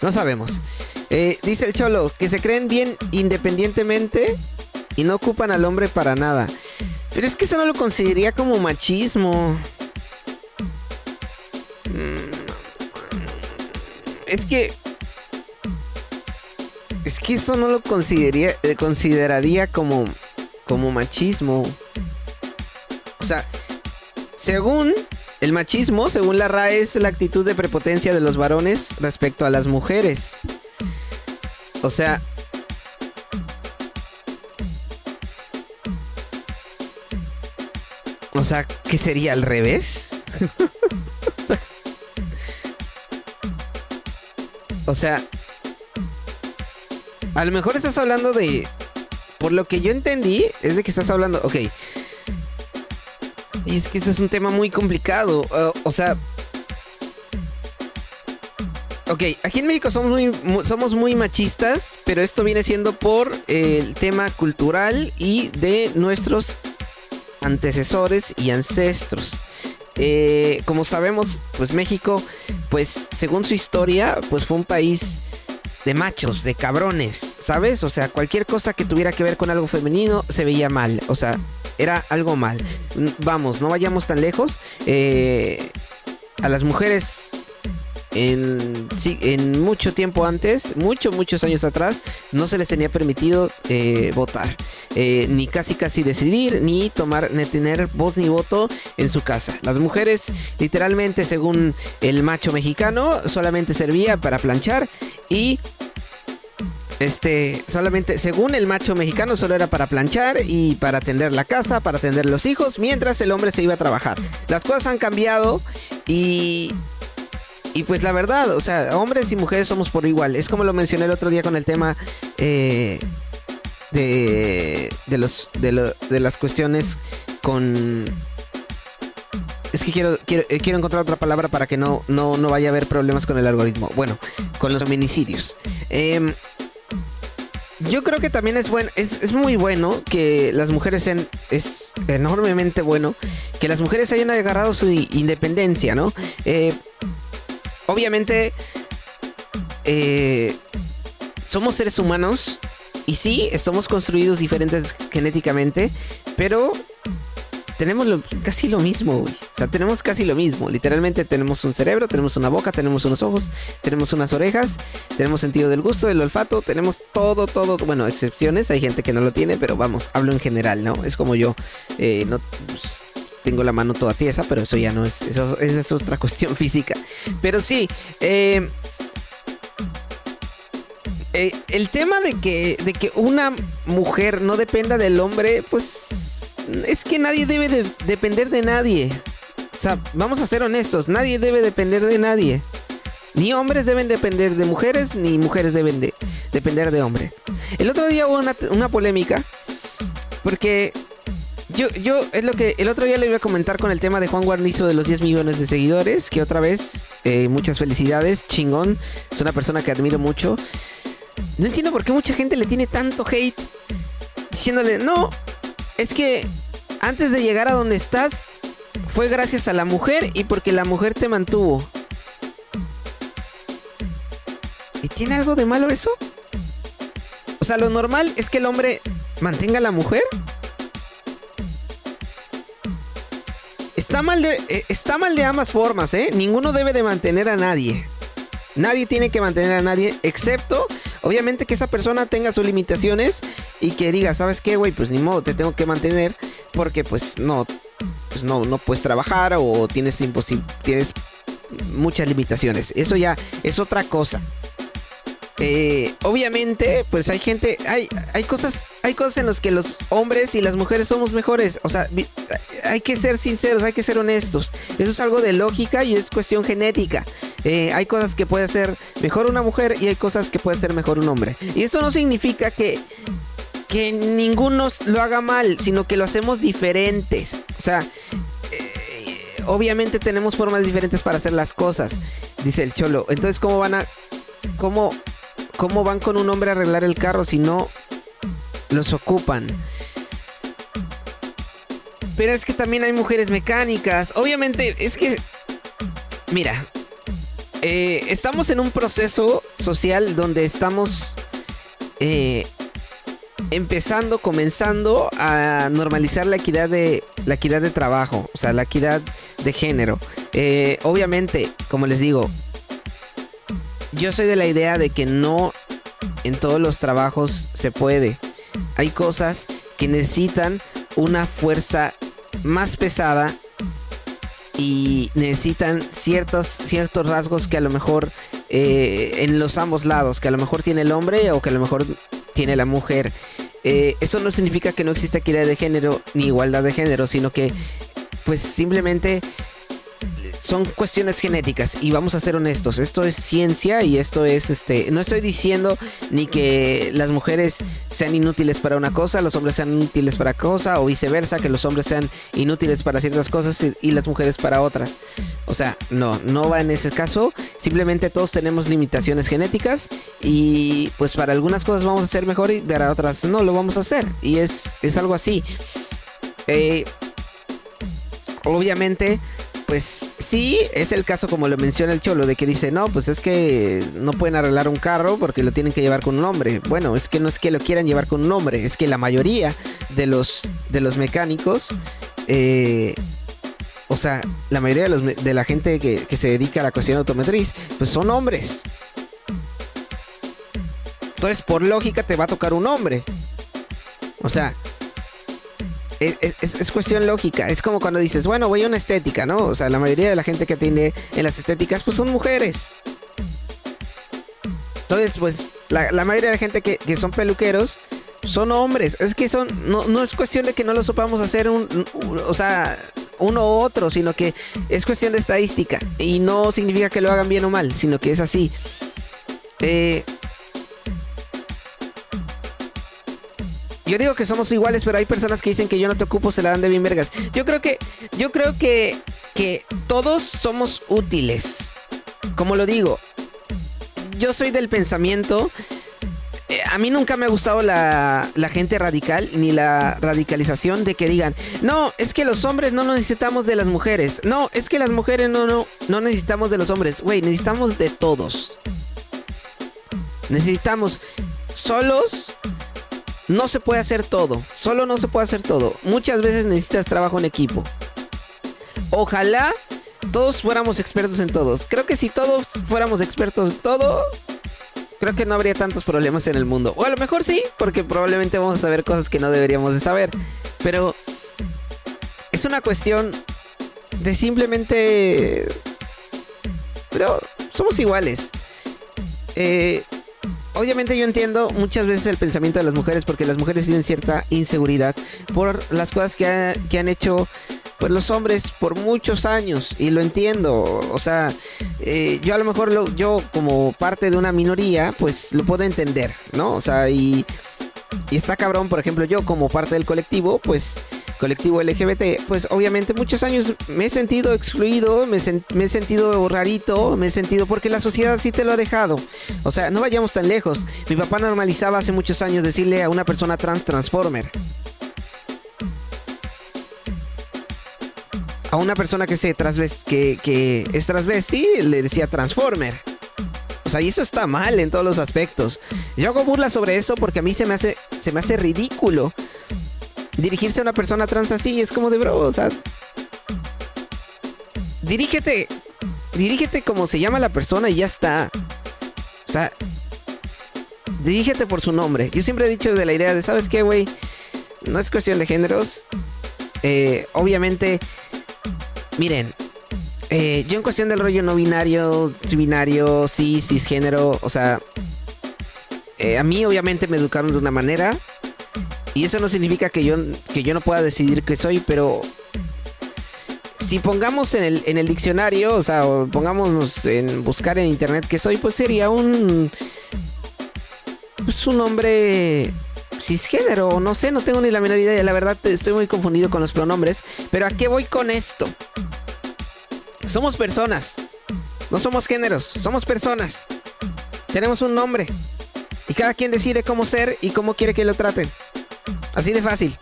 no sabemos. Eh, dice el Cholo, que se creen bien independientemente y no ocupan al hombre para nada. Pero es que eso no lo consideraría como machismo. Mm. Es que... Es que eso no lo consideraría, eh, consideraría como, como machismo. O sea, según el machismo, según la RAE, es la actitud de prepotencia de los varones respecto a las mujeres. O sea... O sea, ¿qué sería al revés? *laughs* o sea... A lo mejor estás hablando de... Por lo que yo entendí, es de que estás hablando... Ok, y es que ese es un tema muy complicado. Uh, o sea. Ok, aquí en México somos muy, somos muy machistas, pero esto viene siendo por el tema cultural y de nuestros antecesores y ancestros. Eh, como sabemos, pues México, pues según su historia, pues fue un país de machos, de cabrones, ¿sabes? O sea, cualquier cosa que tuviera que ver con algo femenino se veía mal. O sea, era algo mal. Vamos, no vayamos tan lejos. Eh, a las mujeres en, en, mucho tiempo antes, muchos, muchos años atrás, no se les tenía permitido eh, votar, eh, ni casi casi decidir, ni tomar, ni tener voz ni voto en su casa. Las mujeres, literalmente, según el macho mexicano, solamente servía para planchar y este, solamente, según el macho mexicano, solo era para planchar y para atender la casa, para atender los hijos, mientras el hombre se iba a trabajar. Las cosas han cambiado y. Y pues la verdad, o sea, hombres y mujeres somos por igual. Es como lo mencioné el otro día con el tema eh, de, de, los, de, de las cuestiones con es que quiero, quiero, eh, quiero, encontrar otra palabra para que no, no, no vaya a haber problemas con el algoritmo. Bueno, con los feminicidios. Eh, yo creo que también es bueno, es, muy bueno que las mujeres sean, es enormemente bueno que las mujeres hayan agarrado su independencia, ¿no? Eh, obviamente, eh, somos seres humanos y sí, estamos construidos diferentes genéticamente, pero tenemos casi lo mismo, güey. O sea, tenemos casi lo mismo. Literalmente tenemos un cerebro, tenemos una boca, tenemos unos ojos, tenemos unas orejas, tenemos sentido del gusto, del olfato, tenemos todo, todo. Bueno, excepciones, hay gente que no lo tiene, pero vamos, hablo en general, ¿no? Es como yo, eh, no... Pues, tengo la mano toda tiesa, pero eso ya no es, eso, esa es otra *laughs* cuestión física. Pero sí, eh, eh, el tema de que, de que una mujer no dependa del hombre, pues es que nadie debe de depender de nadie. O sea, vamos a ser honestos, nadie debe depender de nadie. Ni hombres deben depender de mujeres, ni mujeres deben de depender de hombres. El otro día hubo una, polémica, porque yo, yo, es lo que el otro día le iba a comentar con el tema de Juan Guarnizo de los 10 millones de seguidores, que otra vez, eh, muchas felicidades, chingón, es una persona que admiro mucho. No entiendo por qué mucha gente le tiene tanto hate, diciéndole, no, es que antes de llegar a donde estás, fue gracias a la mujer y porque la mujer te mantuvo. ¿Y tiene algo de malo eso? O sea, lo normal es que el hombre mantenga a la mujer. Está mal de, eh, está mal de ambas formas, ¿eh? Ninguno debe de mantener a nadie. Nadie tiene que mantener a nadie, excepto Obviamente que esa persona tenga sus limitaciones y que diga, ¿sabes qué, güey? Pues ni modo, te tengo que mantener porque pues no, pues no, no puedes trabajar o tienes, tienes muchas limitaciones. Eso ya es otra cosa. Eh, obviamente, pues hay gente, hay, hay cosas, hay cosas en las que los hombres y las mujeres somos mejores. O sea, hay que ser sinceros, hay que ser honestos. Eso es algo de lógica y es cuestión genética. Eh, hay cosas que puede hacer mejor una mujer y hay cosas que puede hacer mejor un hombre. Y eso no significa que, que ninguno lo haga mal, sino que lo hacemos diferentes. O sea, eh, obviamente tenemos formas diferentes para hacer las cosas, dice el cholo. Entonces, ¿cómo van a... ¿Cómo, cómo van con un hombre a arreglar el carro si no los ocupan? Pero es que también hay mujeres mecánicas. Obviamente, es que... Mira, eh, estamos en un proceso social donde estamos eh, empezando, comenzando a normalizar la equidad de la equidad de trabajo, o sea, la equidad de género. Eh, obviamente, como les digo, yo soy de la idea de que no en todos los trabajos se puede. Hay cosas que necesitan una fuerza más pesada y necesitan ciertos, ciertos rasgos que a lo mejor eh, en los ambos lados, que a lo mejor tiene el hombre o que a lo mejor tiene la mujer. Eh, eso no significa que no exista equidad de género ni igualdad de género, sino que pues simplemente son cuestiones genéticas y vamos a ser honestos, esto es ciencia y esto es este, no estoy diciendo ni que las mujeres sean inútiles para una cosa, los hombres sean inútiles para cosa o viceversa, que los hombres sean inútiles para ciertas cosas y, las mujeres para otras. O sea, no, no va en ese caso, simplemente todos tenemos limitaciones genéticas y pues para algunas cosas vamos a ser mejor y para otras no lo vamos a hacer y es, es algo así. Eh, obviamente pues sí, es el caso como lo menciona el Cholo, de que dice, no, pues es que no pueden arreglar un carro porque lo tienen que llevar con un hombre. Bueno, es que no es que lo quieran llevar con un hombre, es que la mayoría de los, de los mecánicos, eh, o sea, la mayoría de, los, de la gente que, se dedica a la cuestión automotriz, pues son hombres. Entonces, por lógica, te va a tocar un hombre. O sea, es, cuestión lógica. Es como cuando dices, bueno, voy a una estética, ¿no? O sea, la mayoría de la gente que tiene en las estéticas, pues son mujeres. Entonces, pues, la, mayoría de la gente que, son peluqueros son hombres. Es que son, no, es cuestión de que no lo sepamos hacer un, o sea, uno u otro, sino que es cuestión de estadística. Y no significa que lo hagan bien o mal, sino que es así. Eh, Yo digo que somos iguales, pero hay personas que dicen que yo no te ocupo, se la dan de bien vergas. Yo creo que, yo creo que, que todos somos útiles. Como lo digo, yo soy del pensamiento. Eh, a mí nunca me ha gustado la, la, gente radical ni la radicalización de que digan, no, es que los hombres no necesitamos de las mujeres. No, es que las mujeres no, no, no necesitamos de los hombres. Güey, necesitamos de todos. Necesitamos solos no se puede hacer todo. Solo no se puede hacer todo. Muchas veces necesitas trabajo en equipo. Ojalá todos fuéramos expertos en todos. Creo que si todos fuéramos expertos en todo, creo que no habría tantos problemas en el mundo. O a lo mejor sí, porque probablemente vamos a saber cosas que no deberíamos de saber. Pero es una cuestión de simplemente... Pero somos iguales. Eh, obviamente yo entiendo muchas veces el pensamiento de las mujeres porque las mujeres tienen cierta inseguridad por las cosas que, han hecho pues los hombres por muchos años y lo entiendo. O sea eh, yo a lo mejor lo, yo como parte de una minoría pues lo puedo entender no o sea y y está cabrón por ejemplo yo como parte del colectivo pues colectivo LGBT, pues obviamente muchos años me he sentido excluido, me, he sentido rarito, me he sentido porque la sociedad sí te lo ha dejado. O sea, no vayamos tan lejos. Mi papá normalizaba hace muchos años decirle a una persona trans transformer. A una persona que, se que, que es transvesti le decía transformer. O sea, y eso está mal en todos los aspectos. Yo hago burla sobre eso porque a mí se me hace, se me hace ridículo dirigirse a una persona trans así es como de bro, o sea. Dirígete. Dirígete como se llama la persona y ya está. O sea. Dirígete por su nombre. Yo siempre he dicho de la idea de, ¿sabes qué, güey? No es cuestión de géneros. Eh, obviamente. Miren. Eh, yo en cuestión del rollo no binario, binario, sí, cisgénero, o sea. Eh, a mí obviamente me educaron de una manera. Y eso no significa que yo, que yo no pueda decidir qué soy, pero si pongamos en el, en el diccionario, o sea, o pongámonos en buscar en internet que soy, pues sería un. Pues un hombre cisgénero, no sé, no tengo ni la menor idea. La verdad, estoy muy confundido con los pronombres. Pero ¿a qué voy con esto? Somos personas. No somos géneros, somos personas. Tenemos un nombre. Y cada quien decide cómo ser y cómo quiere que lo traten. Así de fácil.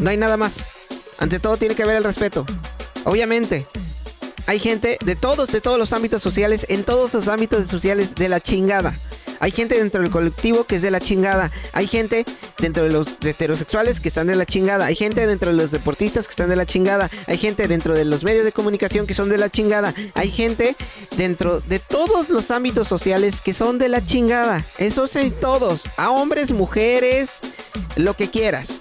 No hay nada más. Ante todo tiene que haber el respeto. Obviamente, hay gente de todos, de todos los ámbitos sociales, en todos los ámbitos sociales de la chingada. Hay gente dentro del colectivo que es de la chingada. Hay gente dentro de los heterosexuales que están de la chingada. Hay gente dentro de los deportistas que están de la chingada. Hay gente dentro de los medios de comunicación que son de la chingada. Hay gente dentro de todos los ámbitos sociales que son de la chingada. Eso es todos. A hombres, mujeres, lo que quieras.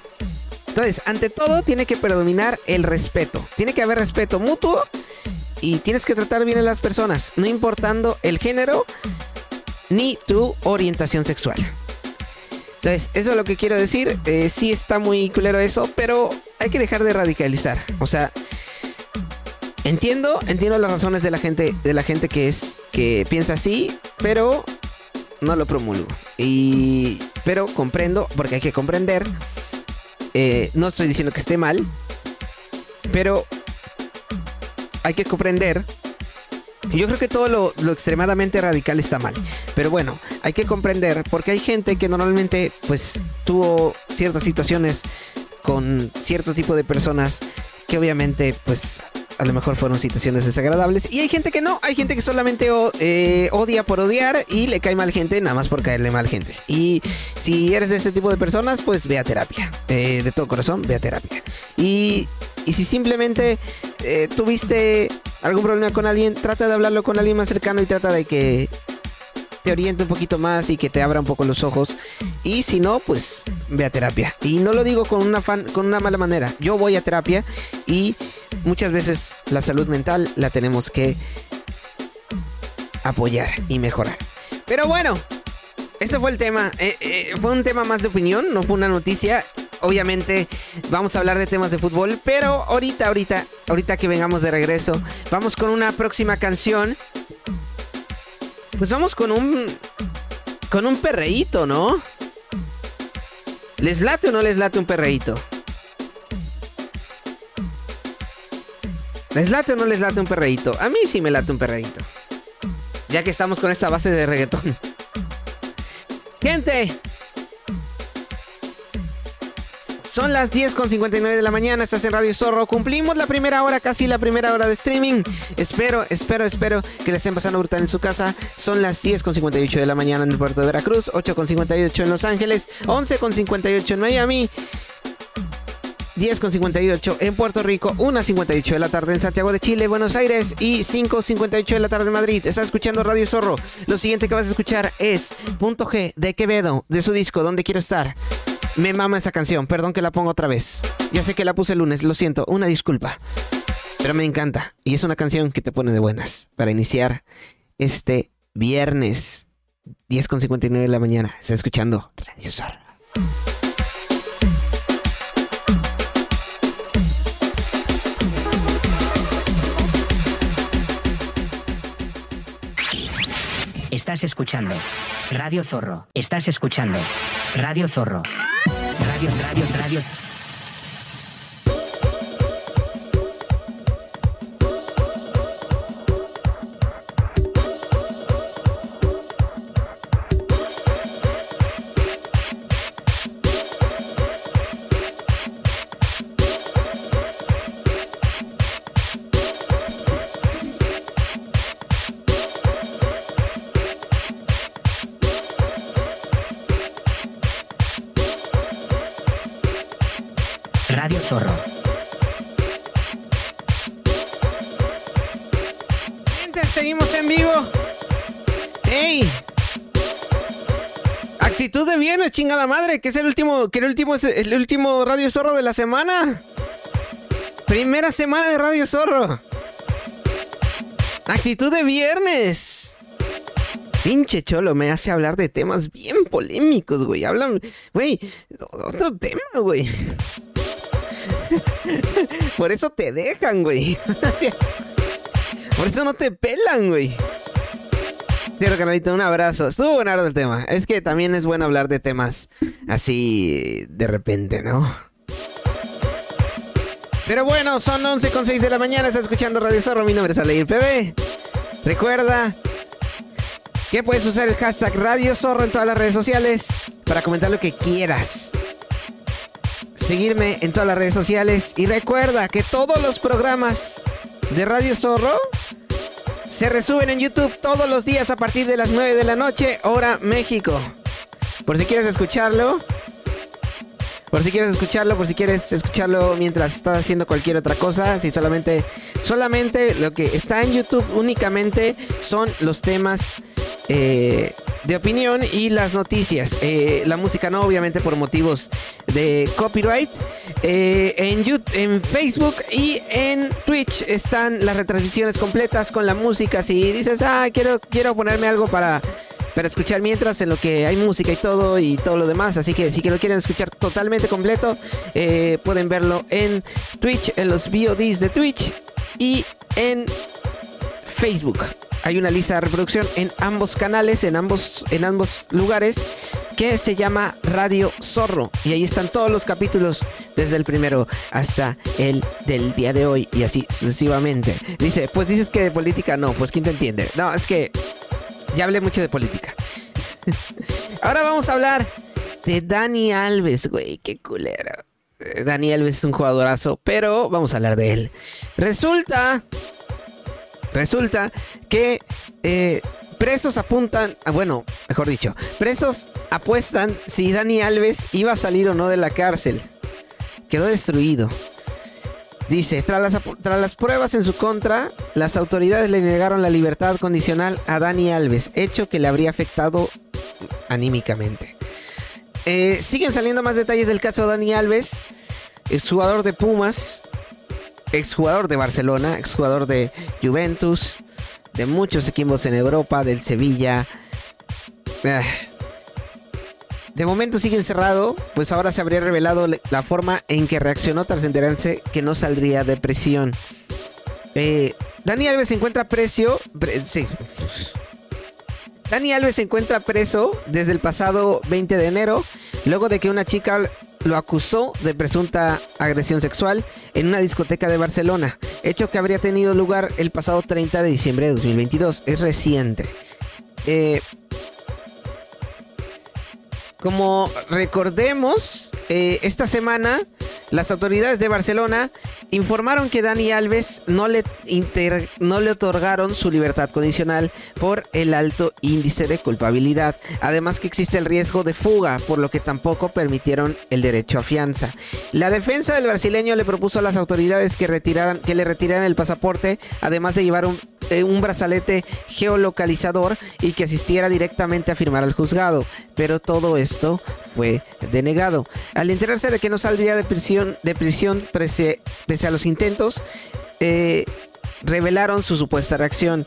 Entonces, ante todo tiene que predominar el respeto. Tiene que haber respeto mutuo y tienes que tratar bien a las personas, no importando el género ni tu orientación sexual. Entonces, eso es lo que quiero decir. Eh, sí está muy culero eso, pero hay que dejar de radicalizar. O sea, entiendo, entiendo las razones de la gente, de la gente que es, que piensa así, pero no lo promulgo. Y, pero comprendo, porque hay que comprender eh, no estoy diciendo que esté mal, pero hay que comprender. Yo creo que todo lo, extremadamente radical está mal. Pero bueno, hay que comprender porque hay gente que normalmente pues tuvo ciertas situaciones con cierto tipo de personas que obviamente pues a lo mejor fueron situaciones desagradables. Y hay gente que no, hay gente que solamente eh, odia por odiar y le cae mal gente nada más por caerle mal gente. Y si eres de este tipo de personas, pues ve a terapia. Eh, de todo corazón, ve a terapia. Y, y si simplemente eh, tuviste algún problema con alguien, trata de hablarlo con alguien más cercano y trata de que te oriente un poquito más y que te abra un poco los ojos. Y si no, pues ve a terapia. Y no lo digo con una, fan, con una mala manera. Yo voy a terapia y muchas veces la salud mental la tenemos que apoyar y mejorar. Pero bueno, ese fue el tema. Eh, eh, fue un tema más de opinión, no fue una noticia. Obviamente vamos a hablar de temas de fútbol, pero ahorita, ahorita, ahorita que vengamos de regreso, vamos con una próxima canción pues vamos con un. Con un perreíto, ¿no? ¿Les late o no les late un perreíto? ¿Les late o no les late un perreíto? A mí sí me late un perreíto. Ya que estamos con esta base de reggaetón. Gente, son las 10 con 59 de la mañana, estás en Radio Zorro. Cumplimos la primera hora, casi la primera hora de streaming. Espero, espero, espero que les estén pasando brutal en su casa. Son las 10 con 58 de la mañana en el puerto de Veracruz, 8 con 58 en Los Ángeles, 11 con 58 en Miami. 10 con 58 en Puerto Rico, 1.58 de la tarde en Santiago de Chile, Buenos Aires y 5.58 de la tarde en Madrid. Estás escuchando Radio Zorro. Lo siguiente que vas a escuchar es Punto G de Quevedo, de su disco Donde Quiero Estar. Me mama esa canción, perdón que la pongo otra vez. Ya sé que la puse el lunes, lo siento, una disculpa. Pero me encanta. Y es una canción que te pone de buenas para iniciar este viernes 10.59 de la mañana. Estás escuchando Radio Zorro. Estás escuchando Radio Zorro. Estás escuchando Radio Zorro. Radio, radio, radio. Zorro. Gente, seguimos en vivo. ¡Ey! Actitud de viernes, chingada madre, que es el último, que el último es el último Radio Zorro de la semana. Primera semana de Radio Zorro. Actitud de viernes. Pinche cholo me hace hablar de temas bien polémicos, güey. Hablan, güey, otro tema, güey. *laughs* Por eso te dejan, güey. Por eso no te pelan, güey. Cierto, canalito, un abrazo. Estuvo buenardo el tema. Es que también es bueno hablar de temas así de repente, ¿no? Pero bueno, son 11 con 6 de la mañana. Estás escuchando Radio Zorro. Mi nombre es Aleir PB. Recuerda que puedes usar el hashtag Radio Zorro en todas las redes sociales para comentar lo que quieras. Seguirme en todas las redes sociales. Y recuerda que todos los programas de Radio Zorro se resuben en YouTube todos los días a partir de las 9 de la noche, hora México. Por si quieres escucharlo. Por si quieres escucharlo, por si quieres escucharlo mientras estás haciendo cualquier otra cosa, si solamente solamente lo que está en YouTube únicamente son los temas eh, de opinión y las noticias. Eh, la música no, obviamente por motivos de copyright. Eh, en, YouTube, en Facebook y en Twitch están las retransmisiones completas con la música. Si dices, ah, quiero, quiero ponerme algo para, para escuchar mientras en lo que hay música y todo y todo lo demás. Así que si lo quieren escuchar totalmente completo, eh, pueden verlo en Twitch, en los VODs de Twitch y en Facebook hay una lista de reproducción en ambos canales, en ambos, en ambos lugares, que se llama Radio Zorro. Y ahí están todos los capítulos, desde el primero hasta el del día de hoy, y así sucesivamente. Dice, pues dices que de política no, pues ¿quién te entiende? No, es que ya hablé mucho de política. Ahora vamos a hablar de Dani Alves, güey, qué culero. Dani Alves es un jugadorazo, pero vamos a hablar de él. Resulta Resulta que eh, presos apuntan, ah, bueno, mejor dicho, presos apuestan si Dani Alves iba a salir o no de la cárcel. Quedó destruido. Dice, tras las, pruebas en su contra, las autoridades le negaron la libertad condicional a Dani Alves, hecho que le habría afectado anímicamente. Eh, siguen saliendo más detalles del caso de Dani Alves, el jugador de Pumas, exjugador de Barcelona, exjugador de Juventus, de muchos equipos en Europa, del Sevilla. Ah. De momento sigue encerrado, pues ahora se habría revelado la forma en que reaccionó tras enterarse que no saldría de prisión. Eh, Dani Alves se encuentra precio. sí. Dani Alves se encuentra preso desde el pasado 20 de enero, luego de que una chica lo acusó de presunta agresión sexual en una discoteca de Barcelona, hecho que habría tenido lugar el pasado 30 de diciembre de 2022. Es reciente. Eh, como recordemos, eh, esta semana las autoridades de Barcelona informaron que Dani Alves no le, no le otorgaron su libertad condicional por el alto índice de culpabilidad. Además que existe el riesgo de fuga, por lo que tampoco permitieron el derecho a fianza. La defensa del brasileño le propuso a las autoridades que, retiraran, que le retiraran el pasaporte, además de llevar un eh, un brazalete geolocalizador y que asistiera directamente a firmar al juzgado. Pero todo esto fue denegado. Al enterarse de que no saldría de prisión, de prisión pese, a los intentos, eh, revelaron su supuesta reacción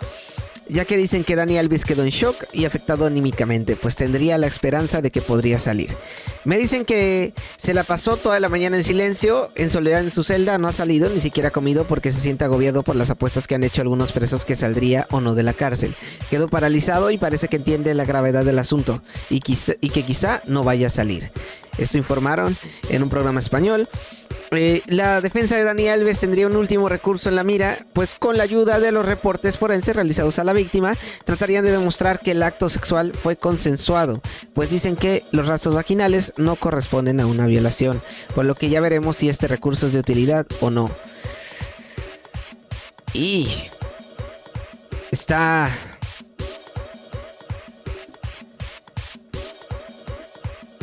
ya que dicen que Dani Alves quedó en shock y afectado anímicamente, pues tendría la esperanza de que podría salir. Me dicen que se la pasó toda la mañana en silencio, en soledad en su celda, no ha salido, ni siquiera ha comido porque se siente agobiado por las apuestas que han hecho algunos presos que saldría o no de la cárcel. Quedó paralizado y parece que entiende la gravedad del asunto y, y que quizá no vaya a salir. Esto informaron en un programa español. Eh, la defensa de Dani Alves tendría un último recurso en la mira, pues con la ayuda de los reportes forenses realizados a la víctima, tratarían de demostrar que el acto sexual fue consensuado, pues dicen que los rastros vaginales no corresponden a una violación, por lo que ya veremos si este recurso es de utilidad o no. Y está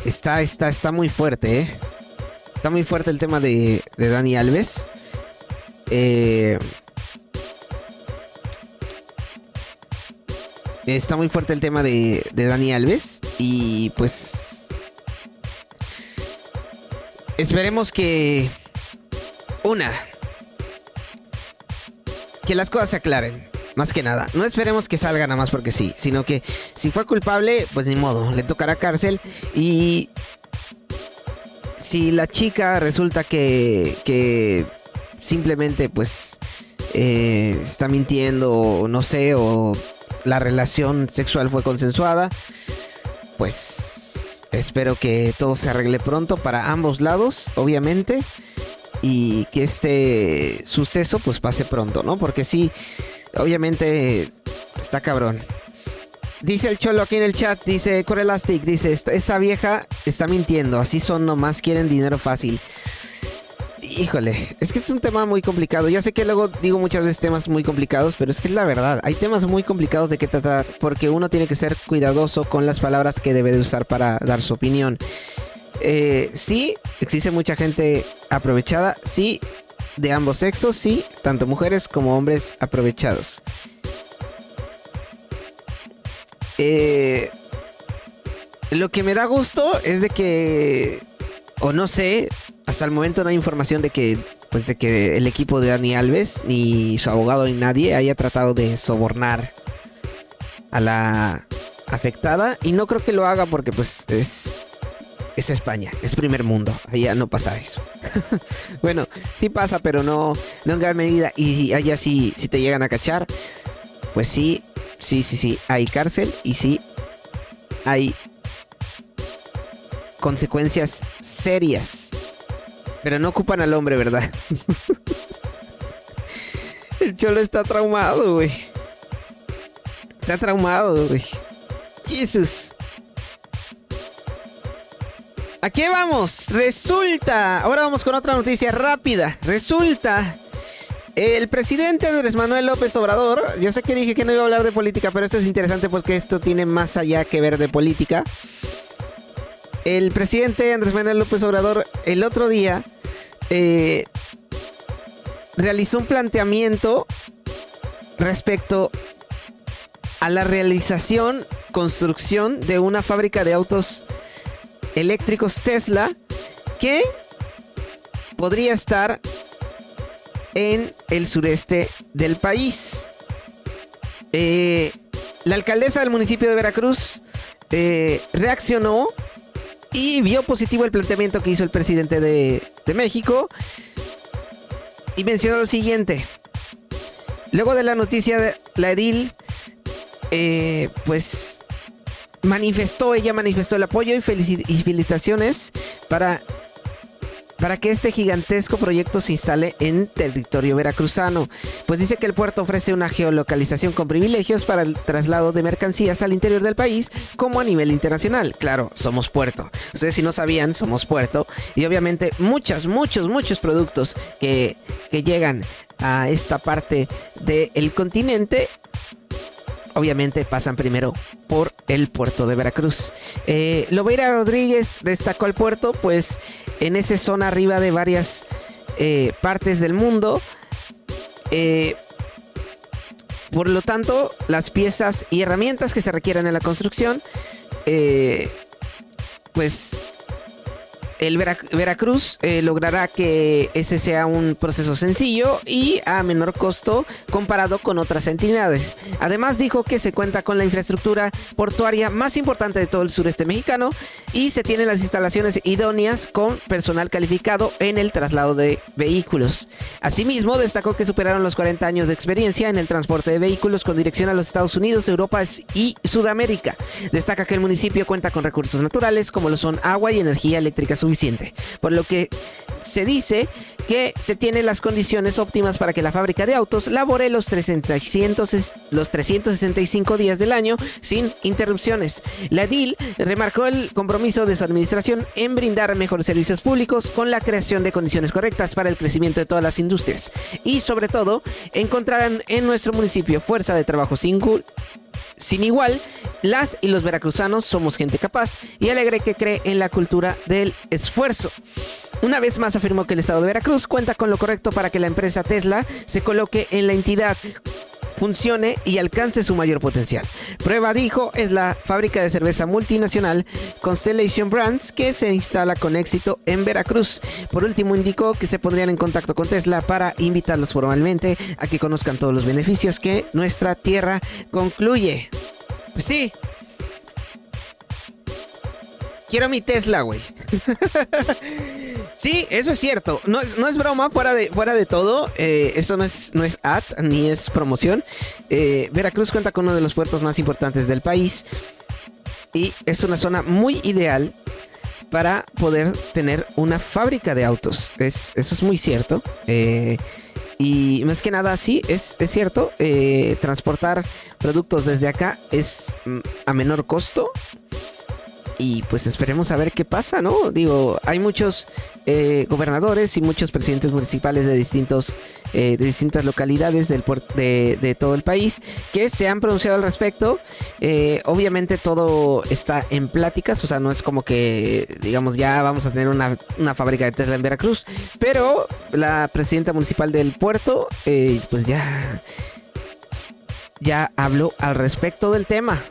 está está está muy fuerte, ¿eh? Está muy fuerte el tema de, Dani Alves. Eh, está muy fuerte el tema de, de Dani Alves. Y pues. Esperemos que. Una. Que las cosas se aclaren. Más que nada. No esperemos que salga nada más porque sí. Sino que si fue culpable, pues ni modo. Le tocará cárcel. Y si la chica resulta que, simplemente pues eh, está mintiendo no sé, o la relación sexual fue consensuada, pues espero que todo se arregle pronto para ambos lados, obviamente, y que este suceso pues pase pronto, ¿no? Porque sí, obviamente está cabrón. Dice el cholo aquí en el chat, dice Corelastic, dice, esa vieja está mintiendo, así son nomás, quieren dinero fácil. Híjole, es que es un tema muy complicado. Ya sé que luego digo muchas veces temas muy complicados, pero es que es la verdad. Hay temas muy complicados de qué tratar porque uno tiene que ser cuidadoso con las palabras que debe de usar para dar su opinión. Eh, sí, existe mucha gente aprovechada, sí, de ambos sexos, sí, tanto mujeres como hombres aprovechados. Eh, lo que me da gusto es de que, o no sé, hasta el momento no hay información de que, pues de que el equipo de Dani Alves, ni su abogado, ni nadie haya tratado de sobornar a la afectada. Y no creo que lo haga porque pues es, es España, es primer mundo, allá no pasa eso. *laughs* bueno, sí pasa, pero no, no en gran medida. Y allá sí, si te llegan a cachar, pues sí, sí, sí, sí, hay cárcel y sí hay consecuencias serias. Pero no ocupan al hombre, ¿verdad? *laughs* El cholo está traumado, güey. Está traumado, güey. Jesús. ¿A qué vamos? Resulta. Ahora vamos con otra noticia rápida. Resulta el presidente Andrés Manuel López Obrador, yo sé que dije que no iba a hablar de política, pero esto es interesante porque esto tiene más allá que ver de política. El presidente Andrés Manuel López Obrador el otro día eh, realizó un planteamiento respecto a la realización, construcción de una fábrica de autos eléctricos Tesla que podría estar en el sureste del país. Eh, la alcaldesa del municipio de Veracruz eh, reaccionó y vio positivo el planteamiento que hizo el presidente de, México y mencionó lo siguiente. Luego de la noticia de la edil, eh, pues manifestó, ella manifestó el apoyo y felicitaciones para para que este gigantesco proyecto se instale en territorio veracruzano, pues dice que el puerto ofrece una geolocalización con privilegios para el traslado de mercancías al interior del país como a nivel internacional. Claro, somos puerto. Ustedes si no sabían, somos puerto y obviamente muchos, muchos, muchos productos que, que llegan a esta parte del continente obviamente pasan primero por el puerto de Veracruz. Eh, Lobeira Rodríguez destacó el puerto, pues en esa zona arriba de varias eh, partes del mundo. Eh, por lo tanto, las piezas y herramientas que se requieren en la construcción, pues el Veracruz eh, logrará que ese sea un proceso sencillo y a menor costo comparado con otras entidades. Además dijo que se cuenta con la infraestructura portuaria más importante de todo el sureste mexicano y se tienen las instalaciones idóneas con personal calificado en el traslado de vehículos. Asimismo, destacó que superaron los 40 años de experiencia en el transporte de vehículos con dirección a los Estados Unidos, Europa y Sudamérica. Destaca que el municipio cuenta con recursos naturales como lo son agua y energía eléctrica suficiente, por lo que se dice que se tienen las condiciones óptimas para que la fábrica de autos labore los, 300, los 365 días del año sin interrupciones. La DIL remarcó el compromiso de su administración en brindar mejores servicios públicos con la creación de condiciones correctas para el crecimiento de todas las industrias y sobre todo encontrarán en nuestro municipio fuerza de trabajo single sin igual, las y los veracruzanos somos gente capaz y alegre que cree en la cultura del esfuerzo. Una vez más afirmó que el estado de Veracruz cuenta con lo correcto para que la empresa Tesla se coloque en la entidad funcione y alcance su mayor potencial. Prueba, dijo, es la fábrica de cerveza multinacional Constellation Brands que se instala con éxito en Veracruz. Por último, indicó que se pondrían en contacto con Tesla para invitarlos formalmente a que conozcan todos los beneficios que nuestra tierra concluye. Pues sí. Quiero mi Tesla, güey. *laughs* Sí, eso es cierto. No es, no es broma, fuera de, fuera de todo. Eh, esto no es, no es ad ni es promoción. Eh, Veracruz cuenta con uno de los puertos más importantes del país. Y es una zona muy ideal para poder tener una fábrica de autos. Es, eso es muy cierto. Eh, y más que nada, sí, es, es cierto. eh, transportar productos desde acá es mm, a menor costo. Y pues esperemos a ver qué pasa, ¿no? Digo, hay muchos eh, gobernadores y muchos presidentes municipales de distintos eh, distintas localidades del de, de todo el país que se han pronunciado al respecto. Eh, obviamente todo está en pláticas, o sea, no es como que digamos ya vamos a tener una, una fábrica de Tesla en Veracruz, pero la presidenta municipal del puerto, pues ya ya habló al respecto del tema.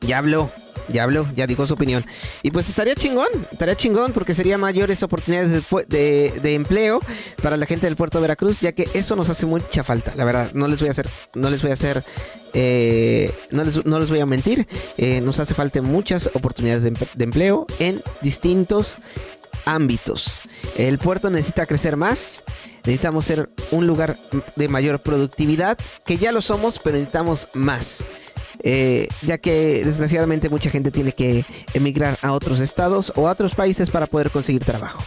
Ya habló, ya habló, ya dijo su opinión. Y pues estaría chingón, estaría chingón porque sería mayores oportunidades de, empleo para la gente del puerto de Veracruz, ya que eso nos hace mucha falta, la verdad. No les voy a hacer, no les voy a hacer, eh, no, les, no les voy a mentir. eh, nos hace falta muchas oportunidades de empleo en distintos ámbitos. El puerto necesita crecer más. Necesitamos ser un lugar de mayor productividad, que ya lo somos, pero necesitamos más. Eh, ya que desgraciadamente mucha gente tiene que emigrar a otros estados o a otros países para poder conseguir trabajo.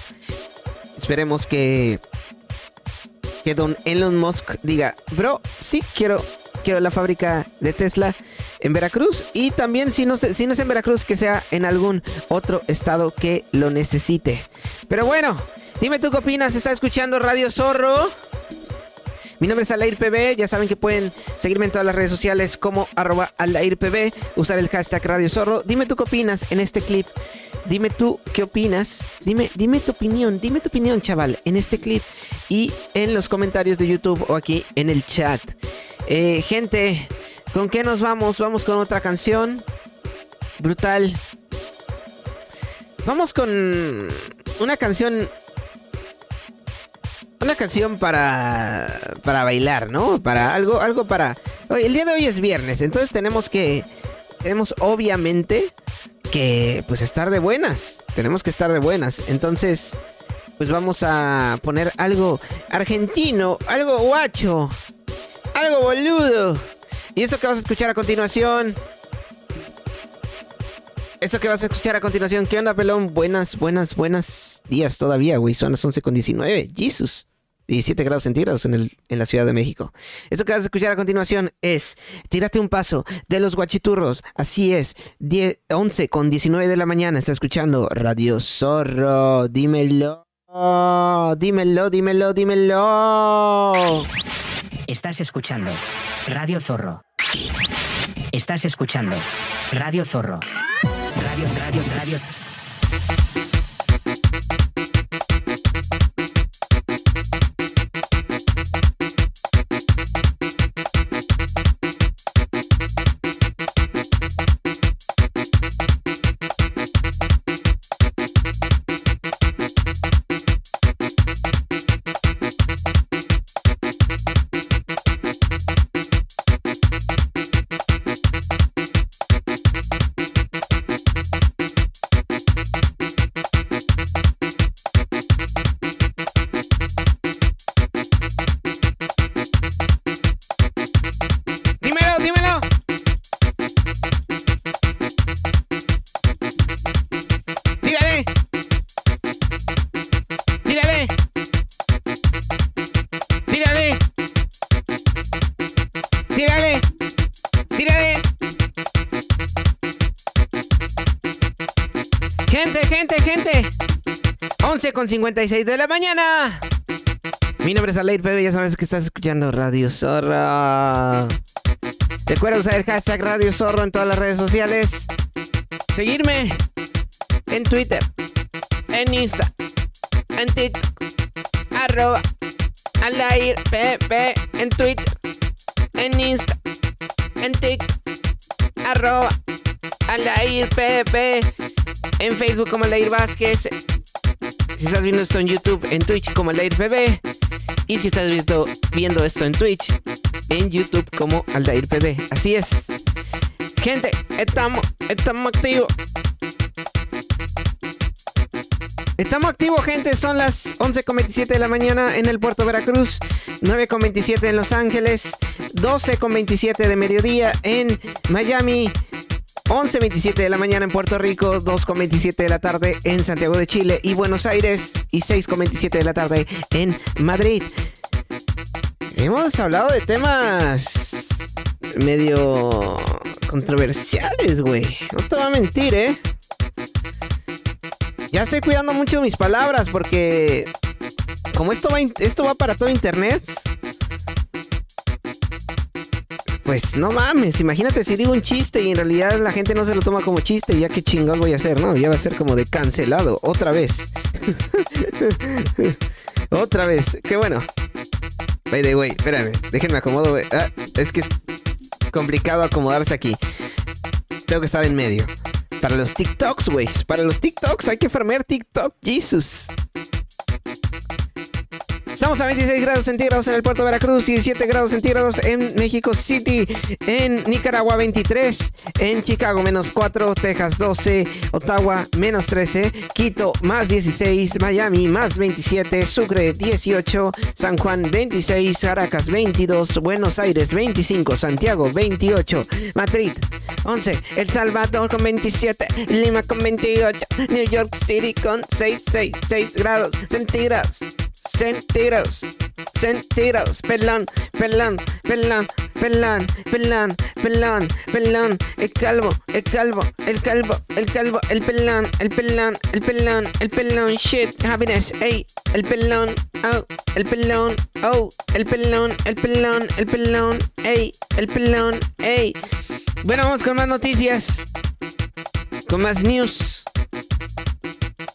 Esperemos que que don Elon Musk diga, bro, sí quiero quiero la fábrica de Tesla en Veracruz y también si no, si no es en Veracruz que sea en algún otro estado que lo necesite. Pero bueno, dime tú qué opinas, ¿está escuchando Radio Zorro? Mi nombre es Alair PB, ya saben que pueden seguirme en todas las redes sociales como arroba Alair PB, usar el hashtag Radio Zorro. Dime tú qué opinas en este clip. Dime tú qué opinas. Dime, dime tu opinión, dime tu opinión, chaval, en este clip y en los comentarios de YouTube o aquí en el chat. Eh, gente, ¿con qué nos vamos? Vamos con otra canción. Brutal. Vamos con una canción una canción para para bailar, ¿no? Para algo algo para el día de hoy es viernes, entonces tenemos que tenemos obviamente que pues estar de buenas. Tenemos que estar de buenas. Entonces, pues vamos a poner algo argentino, algo guacho, algo boludo. Y eso que vas a escuchar a continuación eso que vas a escuchar a continuación, ¿qué onda, pelón? Buenas, buenas, buenas días todavía, güey. Son las 11 con 19. Jesus. 17 grados centígrados en, el, en la Ciudad de México. Eso que vas a escuchar a continuación es Tírate un paso de los guachiturros. Así es, 10, 11 con 19 de la mañana. Está escuchando Radio Zorro. Dímelo. Dímelo, dímelo, dímelo. Estás escuchando Radio Zorro. Estás escuchando Radio Zorro. Radio, radio, radio. 56 de la mañana. Mi nombre es Aleir Pepe, ya sabes que estás escuchando Radio Zorra. Recuerda usar el hashtag Radio Zorro en todas las redes sociales. Seguirme en Twitter, en Insta, en TikTok, arroba Alair PP en Twitter, en Insta, en TikTok, arroba Alair PP en Facebook como Alair Vázquez. Si estás viendo esto en YouTube, en Twitch como Aldair PB. Y si estás viendo, viendo esto en Twitch, en YouTube como Aldair PB. Así es. Gente, estamos, estamos activos. Estamos activos, gente. Son las 11.27 de la mañana en el puerto Veracruz, 9.27 en Los Ángeles, 12.27 de mediodía en Miami, 11.27 de la mañana en Puerto Rico, 2.27 de la tarde en Santiago de Chile y Buenos Aires y 6.27 de la tarde en Madrid. Hemos hablado de temas medio controversiales, güey. No te voy a mentir, ¿eh? Ya estoy cuidando mucho mis palabras porque como esto va, esto va para todo internet, pues no mames, imagínate si digo un chiste y en realidad la gente no se lo toma como chiste, ya qué chingón voy a hacer, ¿no? Ya va a ser como de cancelado, otra vez. *laughs* otra vez, qué bueno. By the way, espérame, déjenme acomodo, ah, es que es complicado acomodarse aquí. Tengo que estar en medio. Para los TikToks, güey. Para los TikToks hay que farmear TikTok, Jesus. Estamos a 26 grados centígrados en el puerto de Veracruz, 17 grados centígrados en México City, en Nicaragua 23, en Chicago menos 4, Texas 12, Ottawa menos 13, Quito más 16, Miami más 27, Sucre 18, San Juan 26, Caracas 22, Buenos Aires 25, Santiago 28, Madrid 11, El Salvador con 27, Lima con 28, New York City con 6, 6, 6 grados centígrados centígrados, centígrados, pelón, pelón, pelón, pelón, pelón, pelón, pelón, el calvo, el calvo, el calvo, el calvo, el pelón, el pelón, el pelón, el pelón, shit, happiness, ey, el pelón, oh, el pelón, oh, el pelón, el pelón, el pelón, ey, el pelón, ey. Bueno, vamos con más noticias, con más news.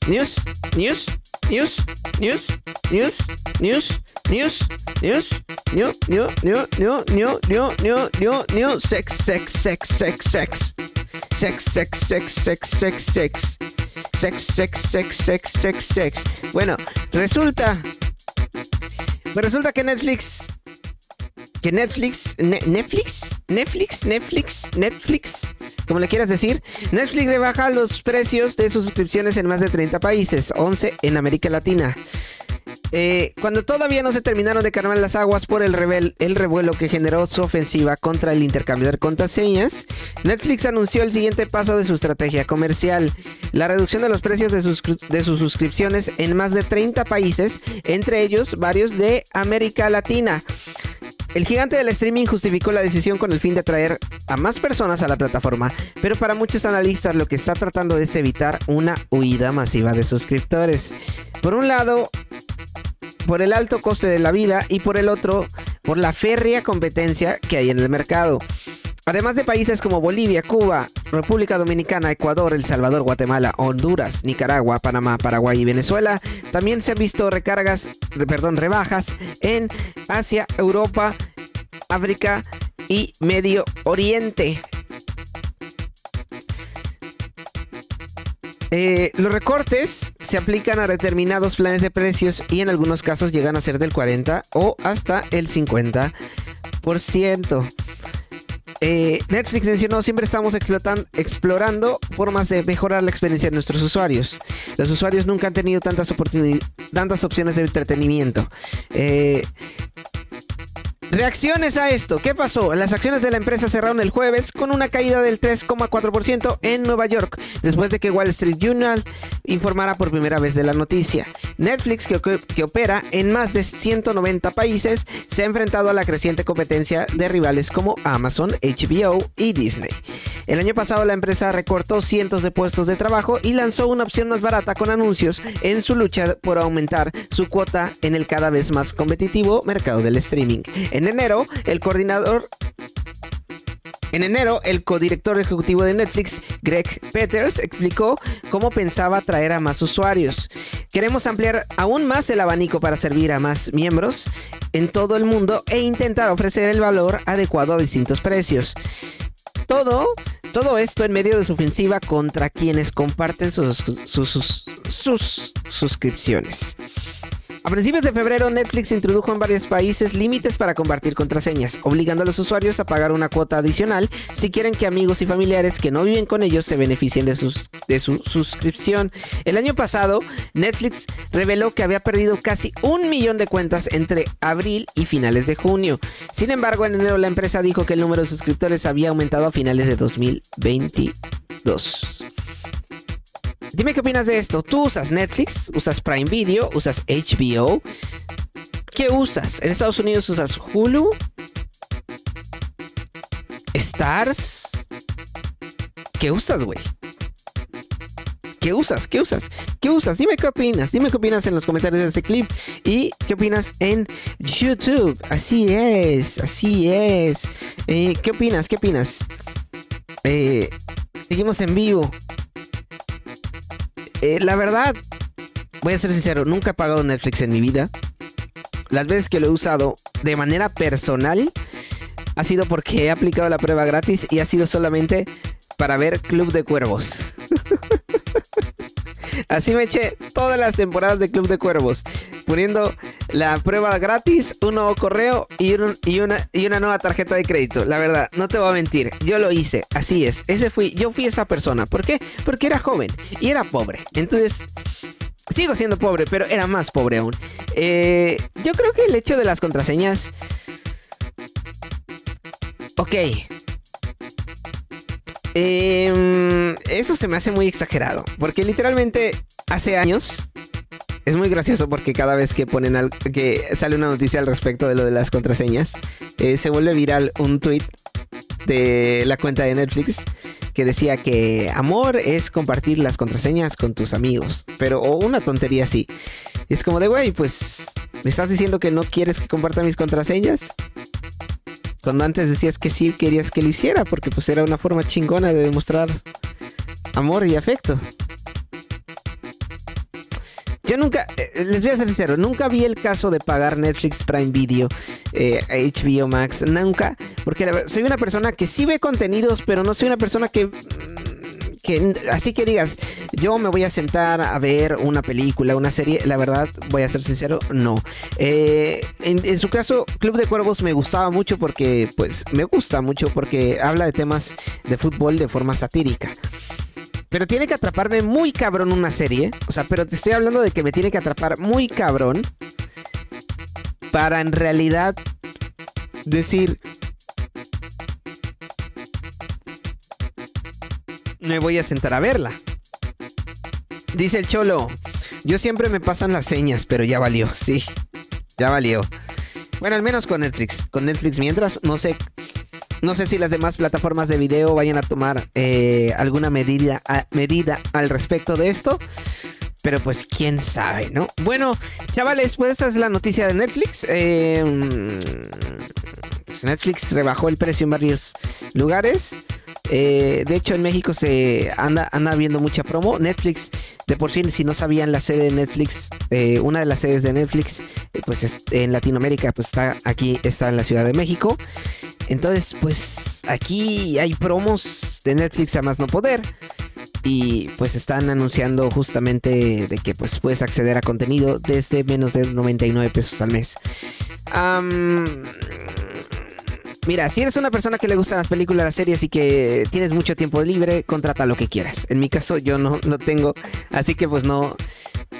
News, news, news, news, news, news, news, news, new, new, new, new, new, new, new, new, new, sex, sex, sex, sex, sex, sex, sex, sex, sex, sex, sex, sex, sex, sex, sex, sex, sex. Bueno, resulta, resulta que Netflix Netflix, Netflix, Netflix, Netflix, Netflix, como le quieras decir, Netflix rebaja los precios de sus suscripciones en más de 30 países, 11 en América Latina. Eh, cuando todavía no se terminaron de calmar las aguas por el, el revuelo que generó su ofensiva contra el intercambio de contraseñas, Netflix anunció el siguiente paso de su estrategia comercial, la reducción de los precios de de sus suscripciones en más de 30 países, entre ellos varios de América Latina. El gigante del streaming justificó la decisión con el fin de atraer a más personas a la plataforma, pero para muchos analistas lo que está tratando es evitar una huida masiva de suscriptores. Por un lado, por el alto coste de la vida y por el otro, por la férrea competencia que hay en el mercado. Además de países como Bolivia, Cuba, República Dominicana, Ecuador, El Salvador, Guatemala, Honduras, Nicaragua, Panamá, Paraguay y Venezuela, también se han visto recargas, perdón, rebajas en Asia, Europa, África y Medio Oriente. Eh, los recortes se aplican a determinados planes de precios y en algunos casos llegan a ser del 40 o hasta el 50%. Eh, Netflix mencionó, siempre estamos explorando formas de mejorar la experiencia de nuestros usuarios. Los usuarios nunca han tenido tantas, tantas opciones de entretenimiento. Eh, Reacciones a esto. ¿Qué pasó? Las acciones de la empresa cerraron el jueves con una caída del 3,4% en Nueva York, después de que Wall Street Journal informara por primera vez de la noticia. Netflix, que, que, opera en más de 190 países, se ha enfrentado a la creciente competencia de rivales como Amazon, HBO y Disney. El año pasado la empresa recortó cientos de puestos de trabajo y lanzó una opción más barata con anuncios en su lucha por aumentar su cuota en el cada vez más competitivo mercado del streaming. En enero, el coordinador en enero, el codirector ejecutivo de Netflix, Greg Peters, explicó cómo pensaba atraer a más usuarios. Queremos ampliar aún más el abanico para servir a más miembros en todo el mundo e intentar ofrecer el valor adecuado a distintos precios. Todo, todo esto en medio de su ofensiva contra quienes comparten sus, sus suscripciones. A principios de febrero, Netflix introdujo en varios países límites para compartir contraseñas, obligando a los usuarios a pagar una cuota adicional si quieren que amigos y familiares que no viven con ellos se beneficien de, de su suscripción. El año pasado, Netflix reveló que había perdido casi un millón de cuentas entre abril y finales de junio. Sin embargo, en enero la empresa dijo que el número de suscriptores había aumentado a finales de 2022. Dime qué opinas de esto. ¿Tú usas Netflix? ¿Usas Prime Video? ¿Usas HBO? ¿Qué usas? ¿En Estados Unidos usas Hulu? ¿Stars? ¿Qué usas, güey? ¿Qué usas? ¿Qué usas? ¿Qué usas? Dime qué opinas. Dime qué opinas en los comentarios de este clip. Y qué opinas en YouTube. Así es, así es. Eh, ¿Qué opinas? ¿Qué opinas? Eh, seguimos en vivo. Eh, la verdad, voy a ser sincero, nunca he pagado Netflix en mi vida. Las veces que lo he usado de manera personal ha sido porque he aplicado la prueba gratis y ha sido solamente para ver Club de Cuervos. *laughs* Así me eché todas las temporadas de Club de Cuervos, poniendo la prueba gratis, un nuevo correo y, una, y una nueva tarjeta de crédito. La verdad, no te voy a mentir, yo lo hice, así es. Ese fui, yo fui esa persona. ¿Por qué? Porque era joven y era pobre. Entonces, sigo siendo pobre, pero era más pobre aún. Eh, yo creo que el hecho de las contraseñas... Ok, eh, eso se me hace muy exagerado. Porque literalmente hace años. Es muy gracioso porque cada vez que ponen que sale una noticia al respecto de lo de las contraseñas, eh, se vuelve viral un tweet de la cuenta de Netflix que decía que amor es compartir las contraseñas con tus amigos, pero o una tontería así. es como de, güey, pues, ¿me estás diciendo que no quieres que comparta mis contraseñas? Cuando antes decías que sí querías que lo hiciera, porque pues era una forma chingona de demostrar amor y afecto. Yo nunca, eh, les voy a ser sincero, nunca vi el caso de pagar Netflix Prime Video, HBO eh, Max, nunca, porque soy una persona que sí ve contenidos, pero no soy una persona que así que digas, yo me voy a sentar a ver una película, una serie, la verdad, voy a ser sincero, no. Eh, en, su caso, Club de Cuervos me gustaba mucho porque, pues, me gusta mucho porque habla de temas de fútbol de forma satírica. Pero tiene que atraparme muy cabrón una serie. O sea, pero te estoy hablando de que me tiene que atrapar muy cabrón. Para en realidad decir, me voy a sentar a verla. Dice el cholo, yo siempre me pasan las señas, pero ya valió, *laughs* sí, ya valió. Bueno, al menos con Netflix. Con Netflix mientras, no sé. No sé si las demás plataformas de video vayan a tomar eh, alguna medida, medida al respecto de esto. Pero pues quién sabe, ¿no? Bueno, chavales, pues esta es la noticia de Netflix. Eh, pues Netflix rebajó el precio en varios lugares. Eh, de hecho, en México se anda, anda viendo mucha promo. Netflix, de por fin, si no sabían la sede de Netflix, eh, una de las sedes de Netflix, eh, pues en Latinoamérica, pues está aquí, está en la Ciudad de México. Entonces, pues aquí hay promos de Netflix a más no poder. Y pues están anunciando justamente de que pues puedes acceder a contenido desde menos de 99 pesos al mes. Mira, si eres una persona que le gustan las películas, las series y que tienes mucho tiempo libre, contrata lo que quieras. En mi caso, yo no, no tengo, así que pues no,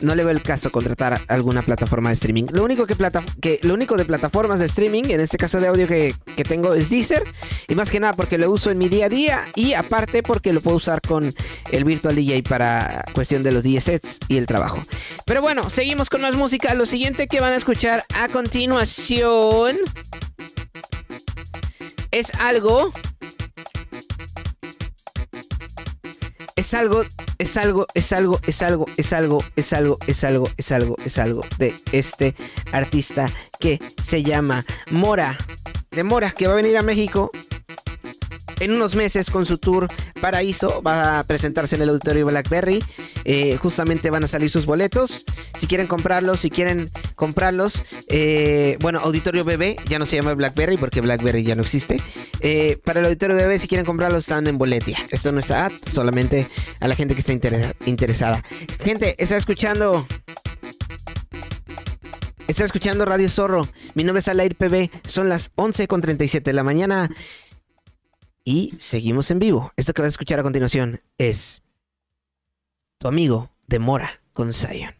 no le veo el caso contratar alguna plataforma de streaming. Lo único que, plata que lo único de plataformas de streaming, en este caso de audio que, que, tengo es Deezer. Y más que nada porque lo uso en mi día a día. Y aparte porque lo puedo usar con el Virtual DJ para cuestión de los DJ sets y el trabajo. Pero bueno, seguimos con más música. Lo siguiente que van a escuchar a continuación es algo. Es algo, es algo, es algo, es algo, es algo, es algo, es algo, es algo, es algo de este artista que se llama Mora. De Mora, que va a venir a México en unos meses con su tour Paraíso. Va a presentarse en el auditorio Blackberry. Eh, justamente van a salir sus boletos. Si quieren comprarlos, si quieren comprarlos, eh, bueno, Auditorio Bebé ya no se llama Blackberry porque Blackberry ya no existe. Eh, para el Auditorio Bebé, si quieren comprarlos, están en Boletia. Esto no es ad, solamente a la gente que está interesada. Gente, está escuchando Está escuchando Radio Zorro. Mi nombre es Alair PB. Son las 11.37 de la mañana. Y seguimos en vivo. Esto que vas a escuchar a continuación es tu amigo de Mora con Zion.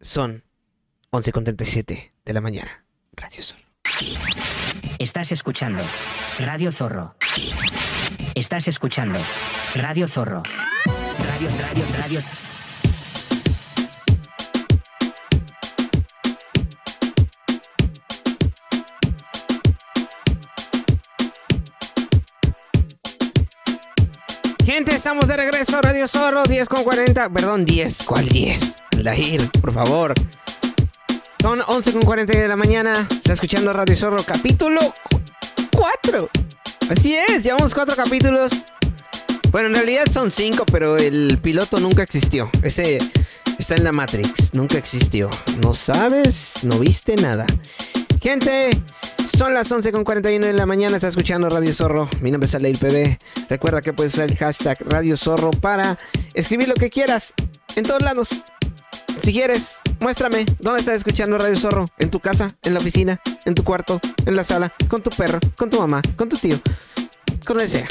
Son 11.37 de la mañana. Radio Zorro. Estás escuchando Radio Zorro. Estás escuchando Radio Zorro. Radio, radio, radio. Estamos de regreso Radio Zorro 10 con 40. Perdón, 10. ¿Cuál 10? Lahir, por favor. Son 11 con 40 de la mañana. Está escuchando Radio Zorro, capítulo 4. Así es, llevamos 4 capítulos. Bueno, en realidad son 5, pero el piloto nunca existió. Ese está en la Matrix, nunca existió. No sabes, no viste nada. Gente, son las 11.41 de la mañana, está escuchando Radio Zorro. Mi nombre es Aleil PB. Recuerda que puedes usar el hashtag Radio Zorro para escribir lo que quieras en todos lados. Si quieres, muéstrame dónde estás escuchando Radio Zorro. En tu casa, en la oficina, en tu cuarto, en la sala, con tu perro, con tu mamá, con tu tío, con donde sea.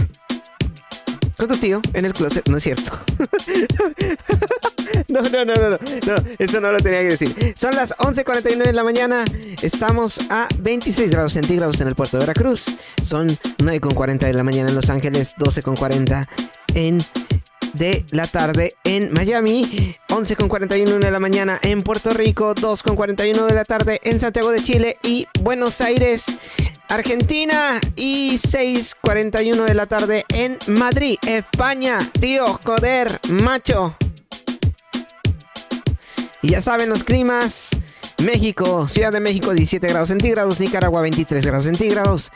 Con tu tío en el closet, no es cierto. *laughs* no, no, no, no, no, eso no lo tenía que decir. Son las 11.49 de la mañana. Estamos a 26 grados centígrados en el puerto de Veracruz. Son 9.40 de la mañana en Los Ángeles, 12.40 en de la tarde en Miami, 11.41 de la mañana en Puerto Rico, 2.41 de la tarde en Santiago de Chile y Buenos Aires, Argentina y 6.41 de la tarde en Madrid, España. Tío, joder, macho. Y ya saben los climas. México, Ciudad de México 17 grados centígrados, Nicaragua 23 grados centígrados,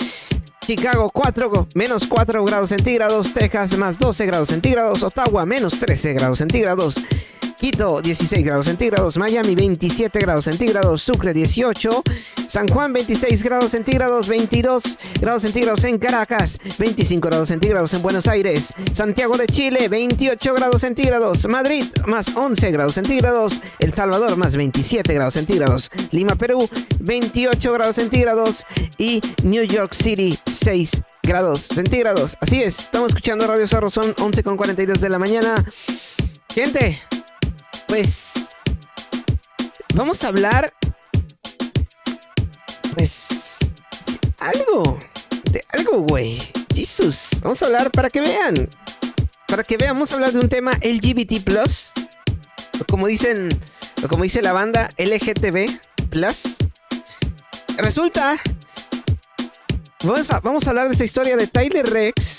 Chicago 4, menos 4 grados centígrados, Texas más 12 grados centígrados, Ottawa menos 13 grados centígrados, Quito 16 grados centígrados, Miami 27 grados centígrados, Sucre 18, San Juan 26 grados centígrados, 22 grados centígrados en Caracas, 25 grados centígrados en Buenos Aires, Santiago de Chile 28 grados centígrados, Madrid más 11 grados centígrados, El Salvador más 27 grados centígrados, Lima, Perú 28 grados centígrados y New York City 6 grados centígrados. Así es, estamos escuchando Radio Zorro, son 11.42 de la mañana. Gente, pues vamos a hablar, pues, algo, de algo, güey. Jesus, vamos a hablar para que vean, para que vean, vamos a hablar de un tema LGBT plus, como dicen, o como dice la banda LGTB plus. Resulta, vamos a, vamos a hablar de esa historia de Tyler Rex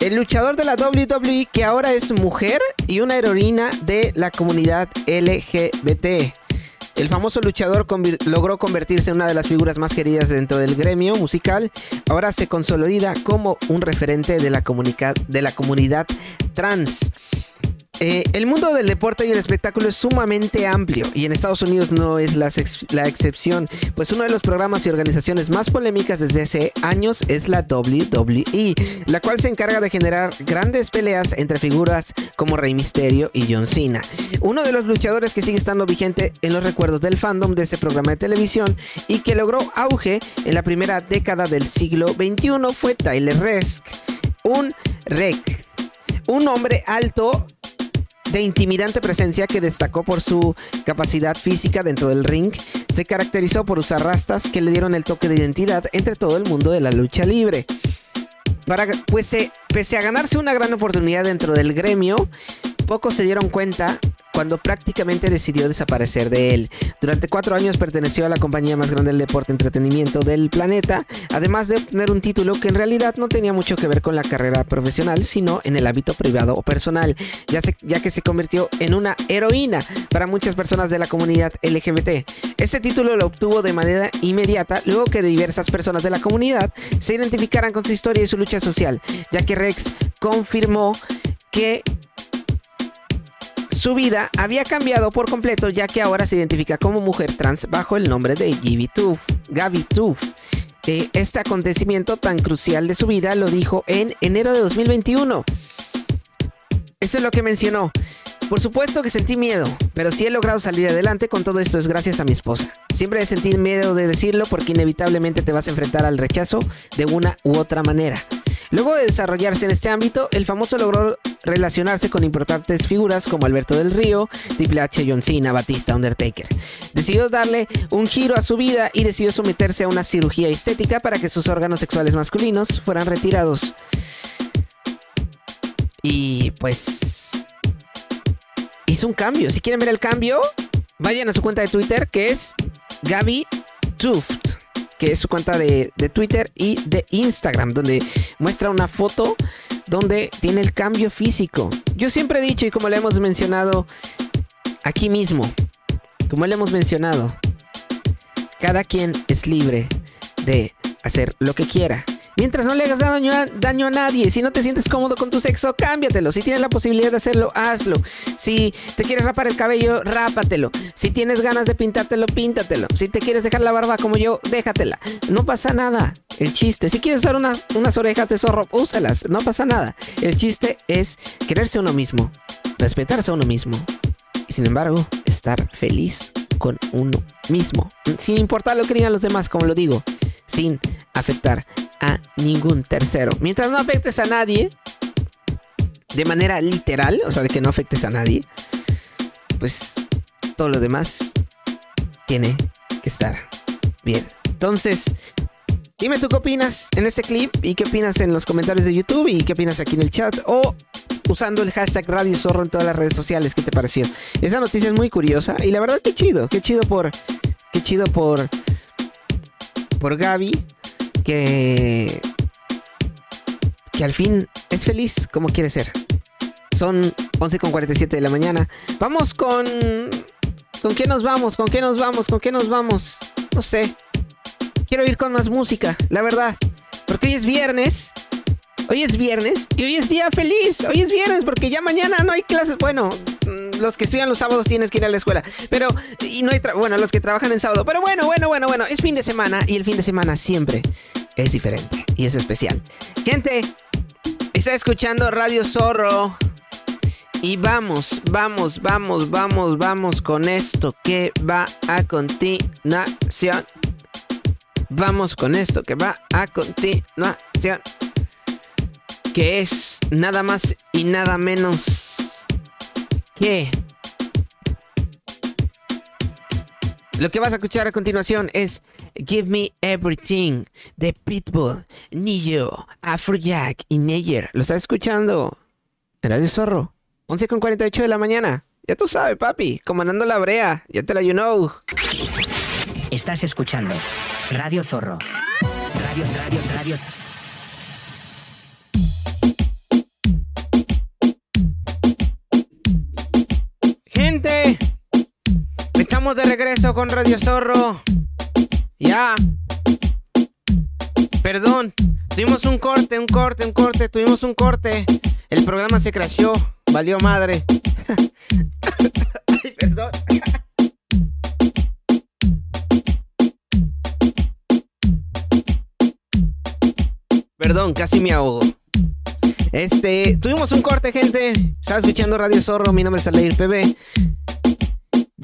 el luchador de la WWE que ahora es mujer y una heroína de la comunidad LGBT. El famoso luchador logró convertirse en una de las figuras más queridas dentro del gremio musical. Ahora se consolida como un referente de la, de la comunidad trans. Eh, el mundo del deporte y el espectáculo es sumamente amplio y en Estados Unidos no es la, excepción, pues uno de los programas y organizaciones más polémicas desde hace años es la WWE, la cual se encarga de generar grandes peleas entre figuras como Rey Mysterio y John Cena. Uno de los luchadores que sigue estando vigente en los recuerdos del fandom de ese programa de televisión y que logró auge en la primera década del siglo XXI fue Tyler Resk, un rec, un hombre alto de intimidante presencia que destacó por su capacidad física dentro del ring, se caracterizó por usar rastas que le dieron el toque de identidad entre todo el mundo de la lucha libre. Para, pues, pese a ganarse una gran oportunidad dentro del gremio, pocos se dieron cuenta cuando prácticamente decidió desaparecer de él. Durante cuatro años perteneció a la compañía más grande del deporte entretenimiento del planeta, además de obtener un título que en realidad no tenía mucho que ver con la carrera profesional, sino en el hábito privado o personal, ya, ya que se convirtió en una heroína para muchas personas de la comunidad LGBT. Este título lo obtuvo de manera inmediata luego que diversas personas de la comunidad se identificaran con su historia y su lucha social, ya que Rex confirmó que su vida había cambiado por completo ya que ahora se identifica como mujer trans bajo el nombre de Gaby Tuff. Gaby Tuff. Eh, este acontecimiento tan crucial de su vida lo dijo en enero de 2021. Eso es lo que mencionó. Por supuesto que sentí miedo, pero si he logrado salir adelante con todo esto es gracias a mi esposa. Siempre he sentido miedo de decirlo porque inevitablemente te vas a enfrentar al rechazo de una u otra manera. Luego de desarrollarse en este ámbito, el famoso logró relacionarse con importantes figuras como Alberto del Río, Triple H, John Cena, Batista, Undertaker. Decidió darle un giro a su vida y decidió someterse a una cirugía estética para que sus órganos sexuales masculinos fueran retirados. Y pues hizo un cambio. Si quieren ver el cambio, vayan a su cuenta de Twitter que es Gaby Tuft que es su cuenta de, Twitter y de Instagram, donde muestra una foto donde tiene el cambio físico. Yo siempre he dicho y como le hemos mencionado aquí mismo, como le hemos mencionado, cada quien es libre de hacer lo que quiera. Mientras no le hagas daño a, daño a nadie, si no te sientes cómodo con tu sexo, cámbiatelo. Si tienes la posibilidad de hacerlo, hazlo. Si te quieres rapar el cabello, rápatelo. Si tienes ganas de pintártelo, píntatelo. Si te quieres dejar la barba como yo, déjatela. No pasa nada. El chiste, si quieres usar unas, unas orejas de zorro, úsalas. No pasa nada. El chiste es quererse uno mismo, respetarse a uno mismo. Y sin embargo, estar feliz con uno mismo. Sin importar lo que digan los demás, como lo digo. Sin afectar a ningún tercero. Mientras no afectes a nadie, de manera literal, o sea, de que no afectes a nadie, pues todo lo demás tiene que estar bien. Entonces, dime tú qué opinas en este clip y qué opinas en los comentarios de YouTube y qué opinas aquí en el chat o usando el hashtag Radio Zorro en todas las redes sociales. ¿Qué te pareció? Esa noticia es muy curiosa y la verdad que chido, qué chido por, qué chido por, por Gaby que, que al fin es feliz como quiere ser. Son 11.47 de la mañana. Vamos con... ¿Con qué nos vamos? ¿Con qué nos vamos? ¿Con qué nos vamos? No sé. Quiero ir con más música, la verdad. Porque hoy es viernes. Hoy es viernes y hoy es día feliz. Hoy es viernes porque ya mañana no hay clases. Bueno, los que estudian los sábados tienes que ir a la escuela. Pero, y no hay, bueno, los que trabajan en sábado. Pero bueno, bueno, bueno, bueno, es fin de semana y el fin de semana siempre es diferente y es especial. Gente, está escuchando Radio Zorro. Y vamos, vamos, vamos, vamos, vamos con esto que va a continuación. Vamos con esto que va a continuación. Que es nada más y nada menos que... Lo que vas a escuchar a continuación es Give Me Everything de Pitbull, Nillo, Afrojack y Neyer. ¿Lo estás escuchando? Era de zorro. 11 con 48 de la mañana. Ya tú sabes, papi. Comandando la brea. Ya te la you know. Estás escuchando Radio Zorro. Radio, radio, radio. De regreso con Radio Zorro. Ya. Perdón. Tuvimos un corte, un corte, un corte. Tuvimos un corte. El programa se creció. Valió madre. *laughs* Ay, perdón. Perdón, casi me ahogo. Este, tuvimos un corte, gente. Estaba escuchando Radio Zorro. Mi nombre es Aleir PB.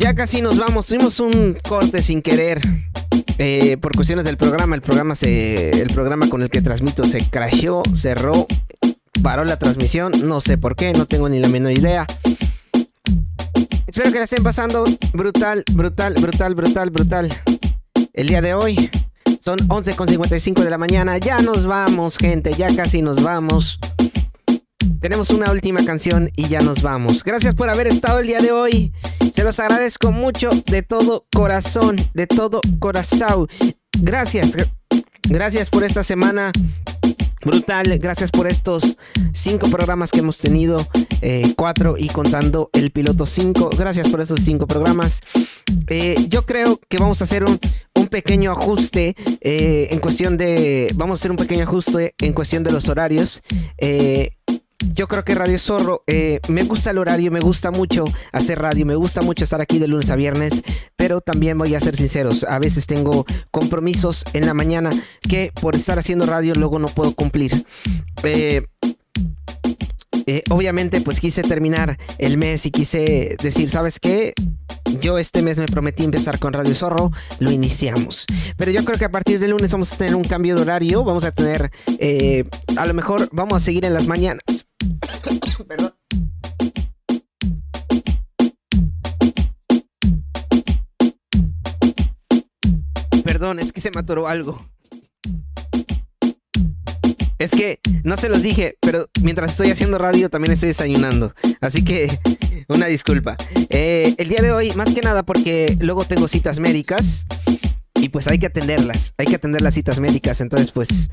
Ya casi nos vamos. Tuvimos un corte sin querer. Eh, por cuestiones del programa, el programa se, el programa con el que transmito se crasheó, cerró, paró la transmisión, no sé por qué, no tengo ni la menor idea. Espero que la estén pasando brutal, brutal, brutal, brutal, brutal. El día de hoy son 11.55 de la mañana. Ya nos vamos, gente, ya casi nos vamos. Tenemos una última canción y ya nos vamos. Gracias por haber estado el día de hoy. Se los agradezco mucho de todo corazón, de todo corazón. Gracias. Gracias por esta semana brutal. Gracias por estos cinco programas que hemos tenido, eh, cuatro y contando el piloto cinco. Gracias por esos cinco programas. Eh, yo creo que vamos a hacer un, pequeño ajuste eh, en cuestión de, vamos a hacer un pequeño ajuste en cuestión de los horarios yo creo que Radio Zorro, eh, me gusta el horario, me gusta mucho hacer radio, me gusta mucho estar aquí de lunes a viernes, pero también voy a ser sinceros, a veces tengo compromisos en la mañana que por estar haciendo radio luego no puedo cumplir. Eh, eh, obviamente pues quise terminar el mes y quise decir, ¿sabes qué? Yo este mes me prometí empezar con Radio Zorro, lo iniciamos. Pero yo creo que a partir del lunes vamos a tener un cambio de horario, vamos a tener, eh, a lo mejor vamos a seguir en las mañanas. *coughs* Perdón. Perdón, es que se me algo. Es que no se los dije, pero mientras estoy haciendo radio también estoy desayunando. Así que *laughs* una disculpa. Eh, el día de hoy, más que nada porque luego tengo citas médicas y pues hay que atenderlas, hay que atender las citas médicas, entonces pues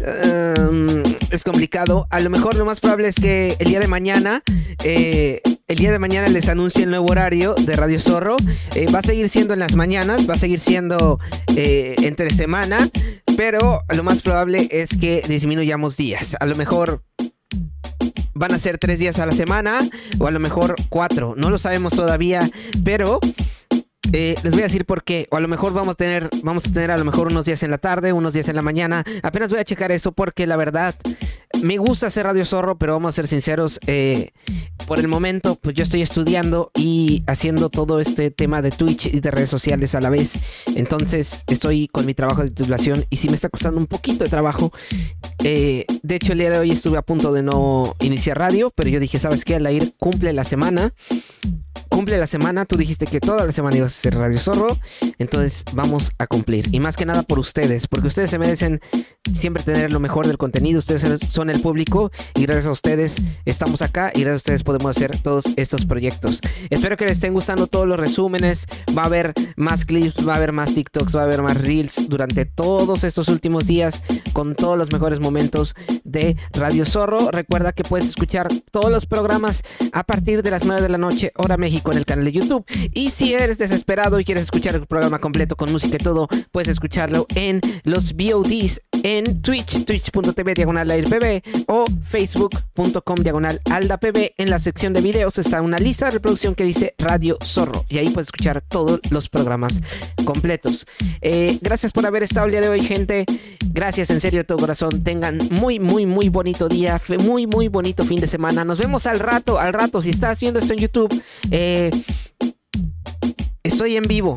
em, es complicado. A lo mejor lo más probable es que el día de mañana, eh, el día de mañana les anuncie el nuevo horario de Radio Zorro. Eh, va a seguir siendo en las mañanas, va a seguir siendo eh, entre semana, pero lo más probable es que disminuyamos días. A lo mejor van a ser tres días a la semana o a lo mejor cuatro, no lo sabemos todavía, pero eh, les voy a decir por qué. O a lo mejor vamos a tener, vamos a tener a lo mejor unos días en la tarde, unos días en la mañana. Apenas voy a checar eso porque la verdad me gusta hacer Radio Zorro, pero vamos a ser sinceros. Eh, por el momento, pues yo estoy estudiando y haciendo todo este tema de Twitch y de redes sociales a la vez. Entonces estoy con mi trabajo de titulación y sí me está costando un poquito de trabajo. Eh, de hecho, el día de hoy estuve a punto de no iniciar radio, pero yo dije, ¿sabes qué? Al ir cumple la semana cumple la semana. Tú dijiste que toda la semana ibas a hacer Radio Zorro. Entonces vamos a cumplir. Y más que nada por ustedes. Porque ustedes se merecen siempre tener lo mejor del contenido. Ustedes son el público. Y gracias a ustedes estamos acá. Y gracias a ustedes podemos hacer todos estos proyectos. Espero que les estén gustando todos los resúmenes. Va a haber más clips. Va a haber más TikToks. Va a haber más Reels. Durante todos estos últimos días. Con todos los mejores momentos de Radio Zorro. Recuerda que puedes escuchar todos los programas a partir de las 9 de la noche. Hora México en el canal de YouTube. Y si eres desesperado y quieres escuchar el programa completo con música y todo, puedes escucharlo en los VODs en Twitch, twitch.tv diagonal o facebook.com diagonal AldaPB. En la sección de videos está una lista de reproducción que dice Radio Zorro y ahí puedes escuchar todos los programas completos. Eh, gracias por haber estado el día de hoy, gente. Gracias en serio de todo corazón. Tengan muy, muy, muy bonito día, muy, muy bonito fin de semana. Nos vemos al rato, al rato. Si estás viendo esto en YouTube, eh, estoy en vivo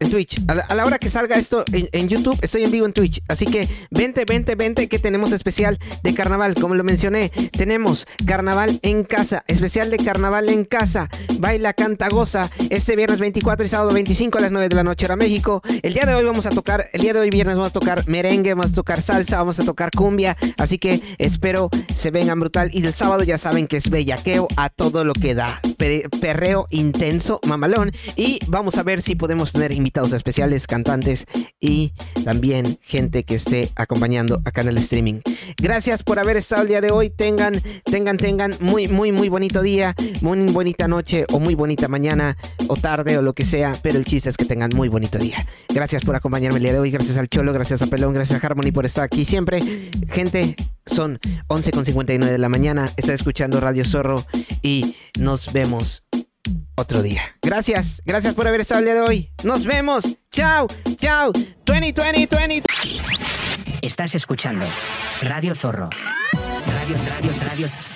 en Twitch. A la, hora que salga esto en, YouTube, estoy en vivo en Twitch. Así que vente, vente, vente, que tenemos especial de carnaval. Como lo mencioné, tenemos carnaval en casa, especial de carnaval en casa. Baila, canta, goza. Este viernes 24 y sábado 25 a las 9 de la noche, hora México. El día de hoy vamos a tocar, el día de hoy viernes vamos a tocar merengue, vamos a tocar salsa, vamos a tocar cumbia. Así que espero se vengan brutal. Y el sábado ya saben que es bellaqueo a todo lo que da. perreo intenso, mamalón. Y vamos a ver si podemos tener invitados invitados especiales, cantantes y también gente que esté acompañando acá en el streaming. Gracias por haber estado el día de hoy. Tengan, tengan, tengan muy, muy, muy bonito día, muy bonita noche o muy bonita mañana o tarde o lo que sea, pero el chiste es que tengan muy bonito día. Gracias por acompañarme el día de hoy. Gracias al Cholo, gracias a Pelón, gracias a Harmony por estar aquí siempre. Gente, son 11.59 de la mañana. Está escuchando Radio Zorro y nos vemos otro día. Gracias, gracias por haber estado el día de hoy. Nos vemos. Chao, chao. 2020, 20. Estás escuchando Radio Zorro. Radio, radio, radio.